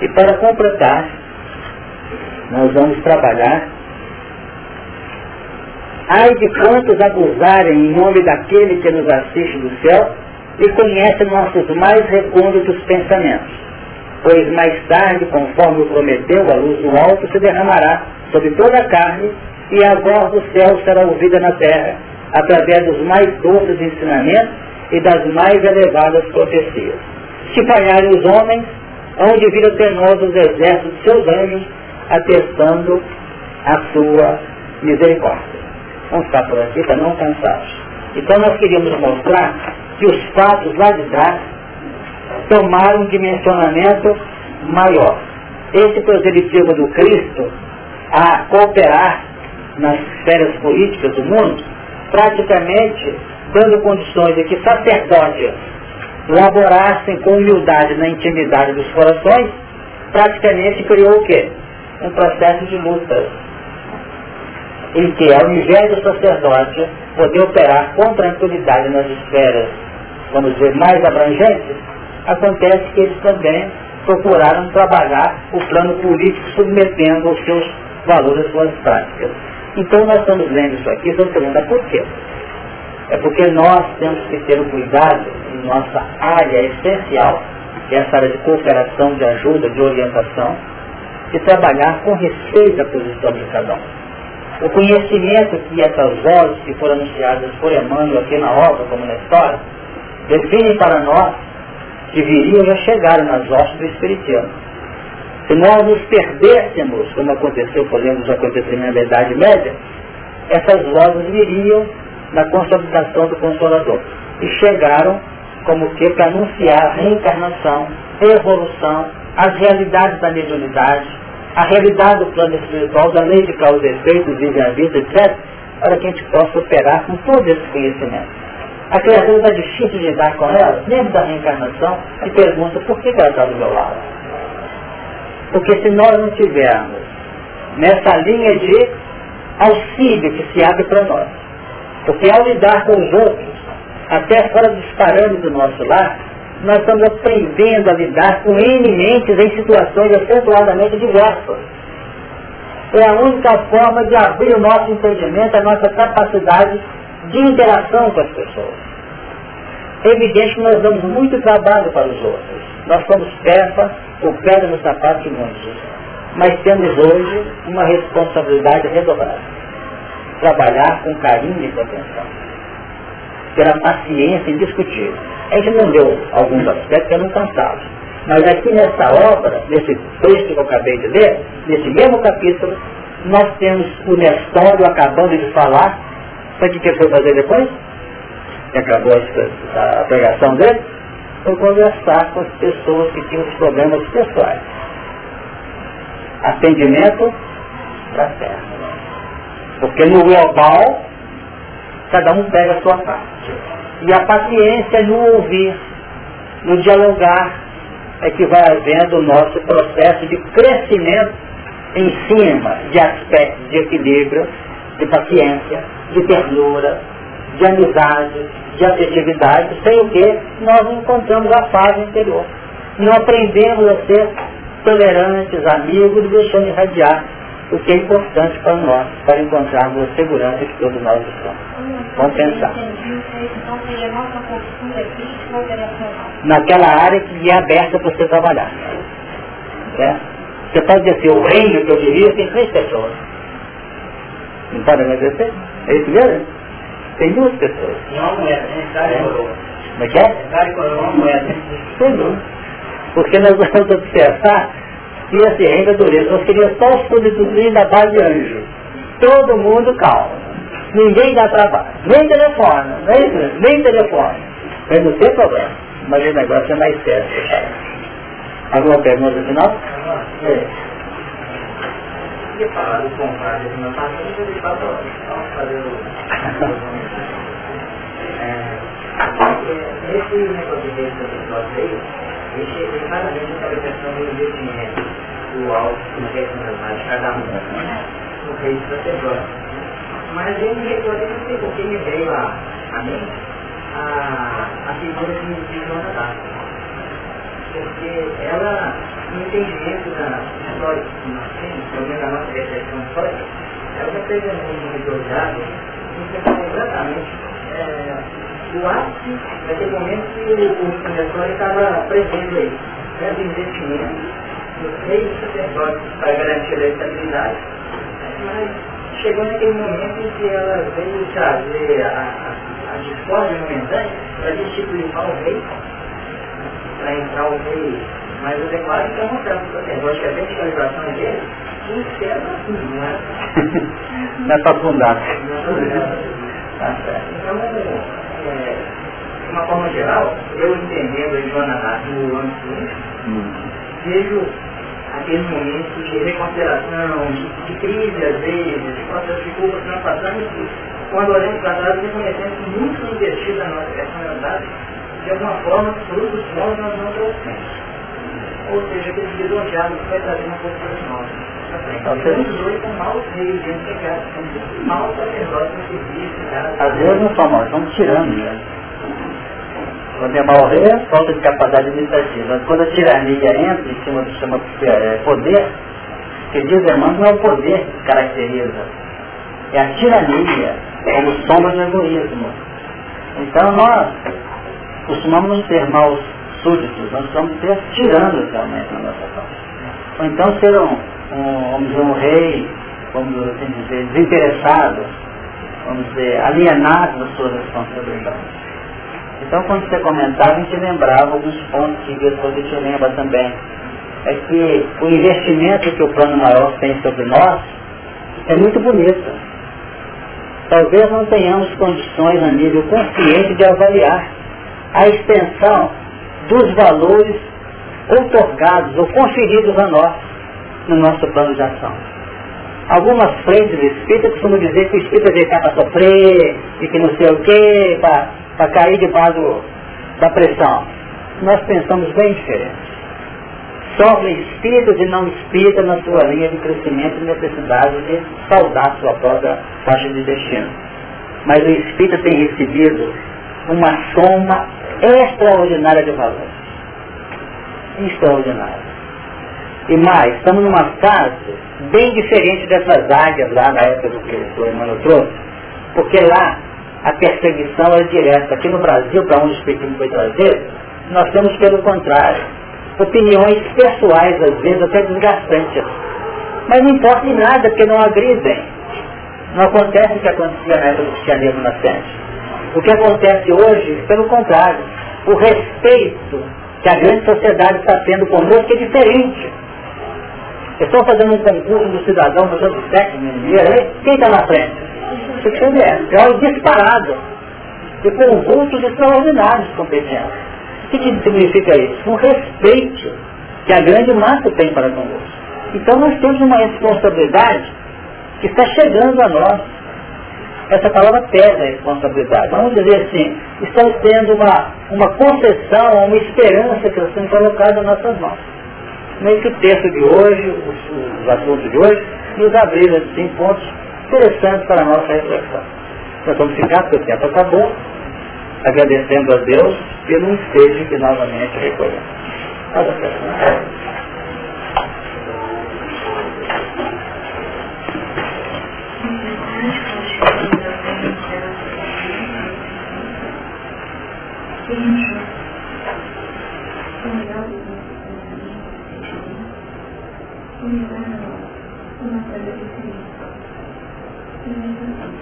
E para completar, nós vamos trabalhar ai de quantos abusarem em nome daquele que nos assiste do céu e conhece nossos mais recônditos pensamentos pois mais tarde, conforme o prometeu, a luz do alto se derramará sobre toda a carne, e a voz do céu será ouvida na terra, através dos mais doces ensinamentos e das mais elevadas profecias. Se falharem os homens, onde viram tenosos exércitos de seus anjos, atestando a sua misericórdia. Vamos ficar por aqui para não cansar. Então nós queríamos mostrar que os fatos lá de trás tomar um dimensionamento maior. Esse proselitismo do Cristo a cooperar nas esferas políticas do mundo, praticamente dando condições de que sacerdotes laborassem com humildade na intimidade dos corações, praticamente criou o quê? Um processo de luta. Em que, ao invés do sacerdote poder operar com tranquilidade nas esferas, vamos dizer, mais abrangentes, acontece que eles também procuraram trabalhar o plano político submetendo aos seus valores, às suas práticas. Então nós estamos lendo isso aqui, estamos perguntando por quê? É porque nós temos que ter o cuidado em nossa área essencial, que é essa área de cooperação, de ajuda, de orientação, de trabalhar com respeito à posição de cada um. O conhecimento que essas vozes que foram anunciadas por Emmanuel aqui na obra, como na história, definem para nós que viriam já chegaram nas hostes do Espiritismo. Se nós nos perdêssemos, como aconteceu, por exemplo, nos acontecimentos da Idade Média, essas vozes viriam na consolidação do Consolador. E chegaram como que para anunciar a reencarnação, evolução, as realidades da mediunidade, a realidade do plano espiritual, da lei de causa e efeito, vive a vida, etc., para que a gente possa operar com todo esse conhecimento. A criatura está difícil de lidar com ela, mesmo da reencarnação, e pergunta por que ela está do meu lado. Porque se nós não tivermos nessa linha de auxílio que se abre para nós, porque ao lidar com os outros, até fora dos parâmetros do nosso lar, nós estamos aprendendo a lidar com N mentes em situações acentuadamente diversas. É a única forma de abrir o nosso entendimento, a nossa capacidade de interação com as pessoas. É evidente que nós damos muito trabalho para os outros. Nós somos peça ou pedra no sapato de muitos. Mas temos hoje uma responsabilidade redobrada. Trabalhar com carinho e atenção. Ter a paciência em discutir. A gente não deu alguns aspectos eu não cansava. Mas aqui nessa obra, nesse texto que eu acabei de ler, nesse mesmo capítulo, nós temos o Nestório acabando de falar Sabe o que ele foi fazer depois? Que acabou a, a pregação dele? Foi conversar com as pessoas que tinham os problemas pessoais. Atendimento para terra. Porque no global, cada um pega a sua parte. E a paciência no ouvir, no dialogar, é que vai havendo o nosso processo de crescimento em cima de aspectos de equilíbrio, de paciência, de ternura, de amizade, de afetividade, sem o que nós encontramos a paz interior. Não aprendemos a ser tolerantes, amigos, deixando irradiar o que é importante para nós, para encontrarmos a segurança que todos nós estamos. Vamos pensar. Naquela área que é aberta para você trabalhar. É? Você pode dizer assim, o reino que eu diria tem três pessoas. Não pode acontecer? É isso mesmo? Tem duas pessoas. Uma moeda, né? É. Como é que é? Sem dúvida. Porque nós vamos observar que esse reino é dureza. Nós queríamos só substituir da base de anjo. Todo mundo calmo. Ninguém dá trabalho. Nem telefone. Nem, nem telefone. Mas não tem problema. Mas o negócio é mais sério. Alguma pergunta final? É. Nesse negócio de aí, ele claramente estava pensando no investimento do alto na questão das de cada um, no rei do sacerdote. Mas eu me recordei, não sei porque me veio a, a mim a, a figura de, de Joana d'Arco porque ela, no entendimento da história que nós temos, pelo menos da nossa percepção histórica, ela um medidor de água, e exatamente é, o ápice daquele momento que o da história estava presente aí, né, do investimento nos reis sacerdotes para garantir a estabilidade. Mas chegou naquele momento em que ela veio trazer a, a, a discórdia momentânea para destituir o rei para entrar o rei mais adequado, então para você. Logicamente, a liberação dele encerra tudo, não é? Não é para fundar. Então, é, de uma forma geral, eu entendendo a Joana no ano seguinte, hum. vejo aqueles momentos de reconsideração, de, de crise às vezes, de processo de culpa que nós passamos, quando olhamos para trás reconhecemos que muito investido na nossa personalidade de alguma forma, frutos novos nós não trouxemos. Ou seja, aquele lisonjeado que vai trazer uma coisa para nós. Muitos hoje são maus reis casa, são maus sacerdotes serviço, Às vezes não são maus, estão tirando, né? Quando é mau rei, é falta de capacidade administrativa. Mas quando a tirania entra em cima do que chama é, poder, que diz irmãos, não é o poder que caracteriza, é a tirania, como sombra do egoísmo. Então nós costumamos não ter maus súditos, nós vamos ter tiranos realmente na nossa parte. Ou então ser um, um, vamos dizer, um rei, vamos assim dizer, desinteressado, vamos dizer, alienado das suas responsabilidades. Então quando você comentava, a gente lembrava alguns pontos que depois a gente lembra também. É que o investimento que o plano maior tem sobre nós é muito bonito. Talvez não tenhamos condições a nível consciente de avaliar a extensão dos valores otorgados ou conferidos a nós no nosso plano de ação. Algumas frentes espíritas costumam dizer que o espírito veio cá para sofrer e que não sei o quê, para cair debaixo da pressão. Nós pensamos bem diferente. Sofre espíritas e não espíritas na sua linha de crescimento e necessidade de saudar sua própria faixa de destino. Mas o espírito tem recebido uma soma extraordinária de valor. Extraordinária. E mais, estamos numa fase bem diferente dessas águias lá na época do que o Emmanuel trouxe, porque lá a perseguição é direta. Aqui no Brasil, para onde o Espiritismo foi trazer, nós temos pelo contrário, opiniões pessoais, às vezes até desgastantes. Mas não importa em nada, porque não agridem. Não acontece o que acontecia na época do cristianismo nascente. O que acontece hoje, pelo contrário, o respeito que a grande sociedade está tendo conosco é diferente. Estou fazendo um concurso do cidadão, fazendo técnico, quem está na frente? O que é o disparado. E conjuntos extraordinários de competência. O que, que significa isso? Um respeito que a grande massa tem para conosco. Então nós temos uma responsabilidade que está chegando a nós essa palavra pesa a responsabilidade. Vamos dizer assim, estamos tendo uma, uma concessão, uma esperança que está sendo colocada nas nossas mãos. Meio que o texto de hoje, os, os assuntos de hoje, nos abriram assim, pontos interessantes para a nossa reflexão. Nós vamos ficar, porque o tempo acabou, agradecendo a Deus pelo ensejo que novamente recolhemos. Nossa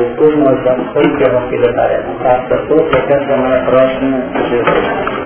agradecidos por tudo, nós vamos interromper a tarefa. Faça tudo, até a semana próxima, Jesus.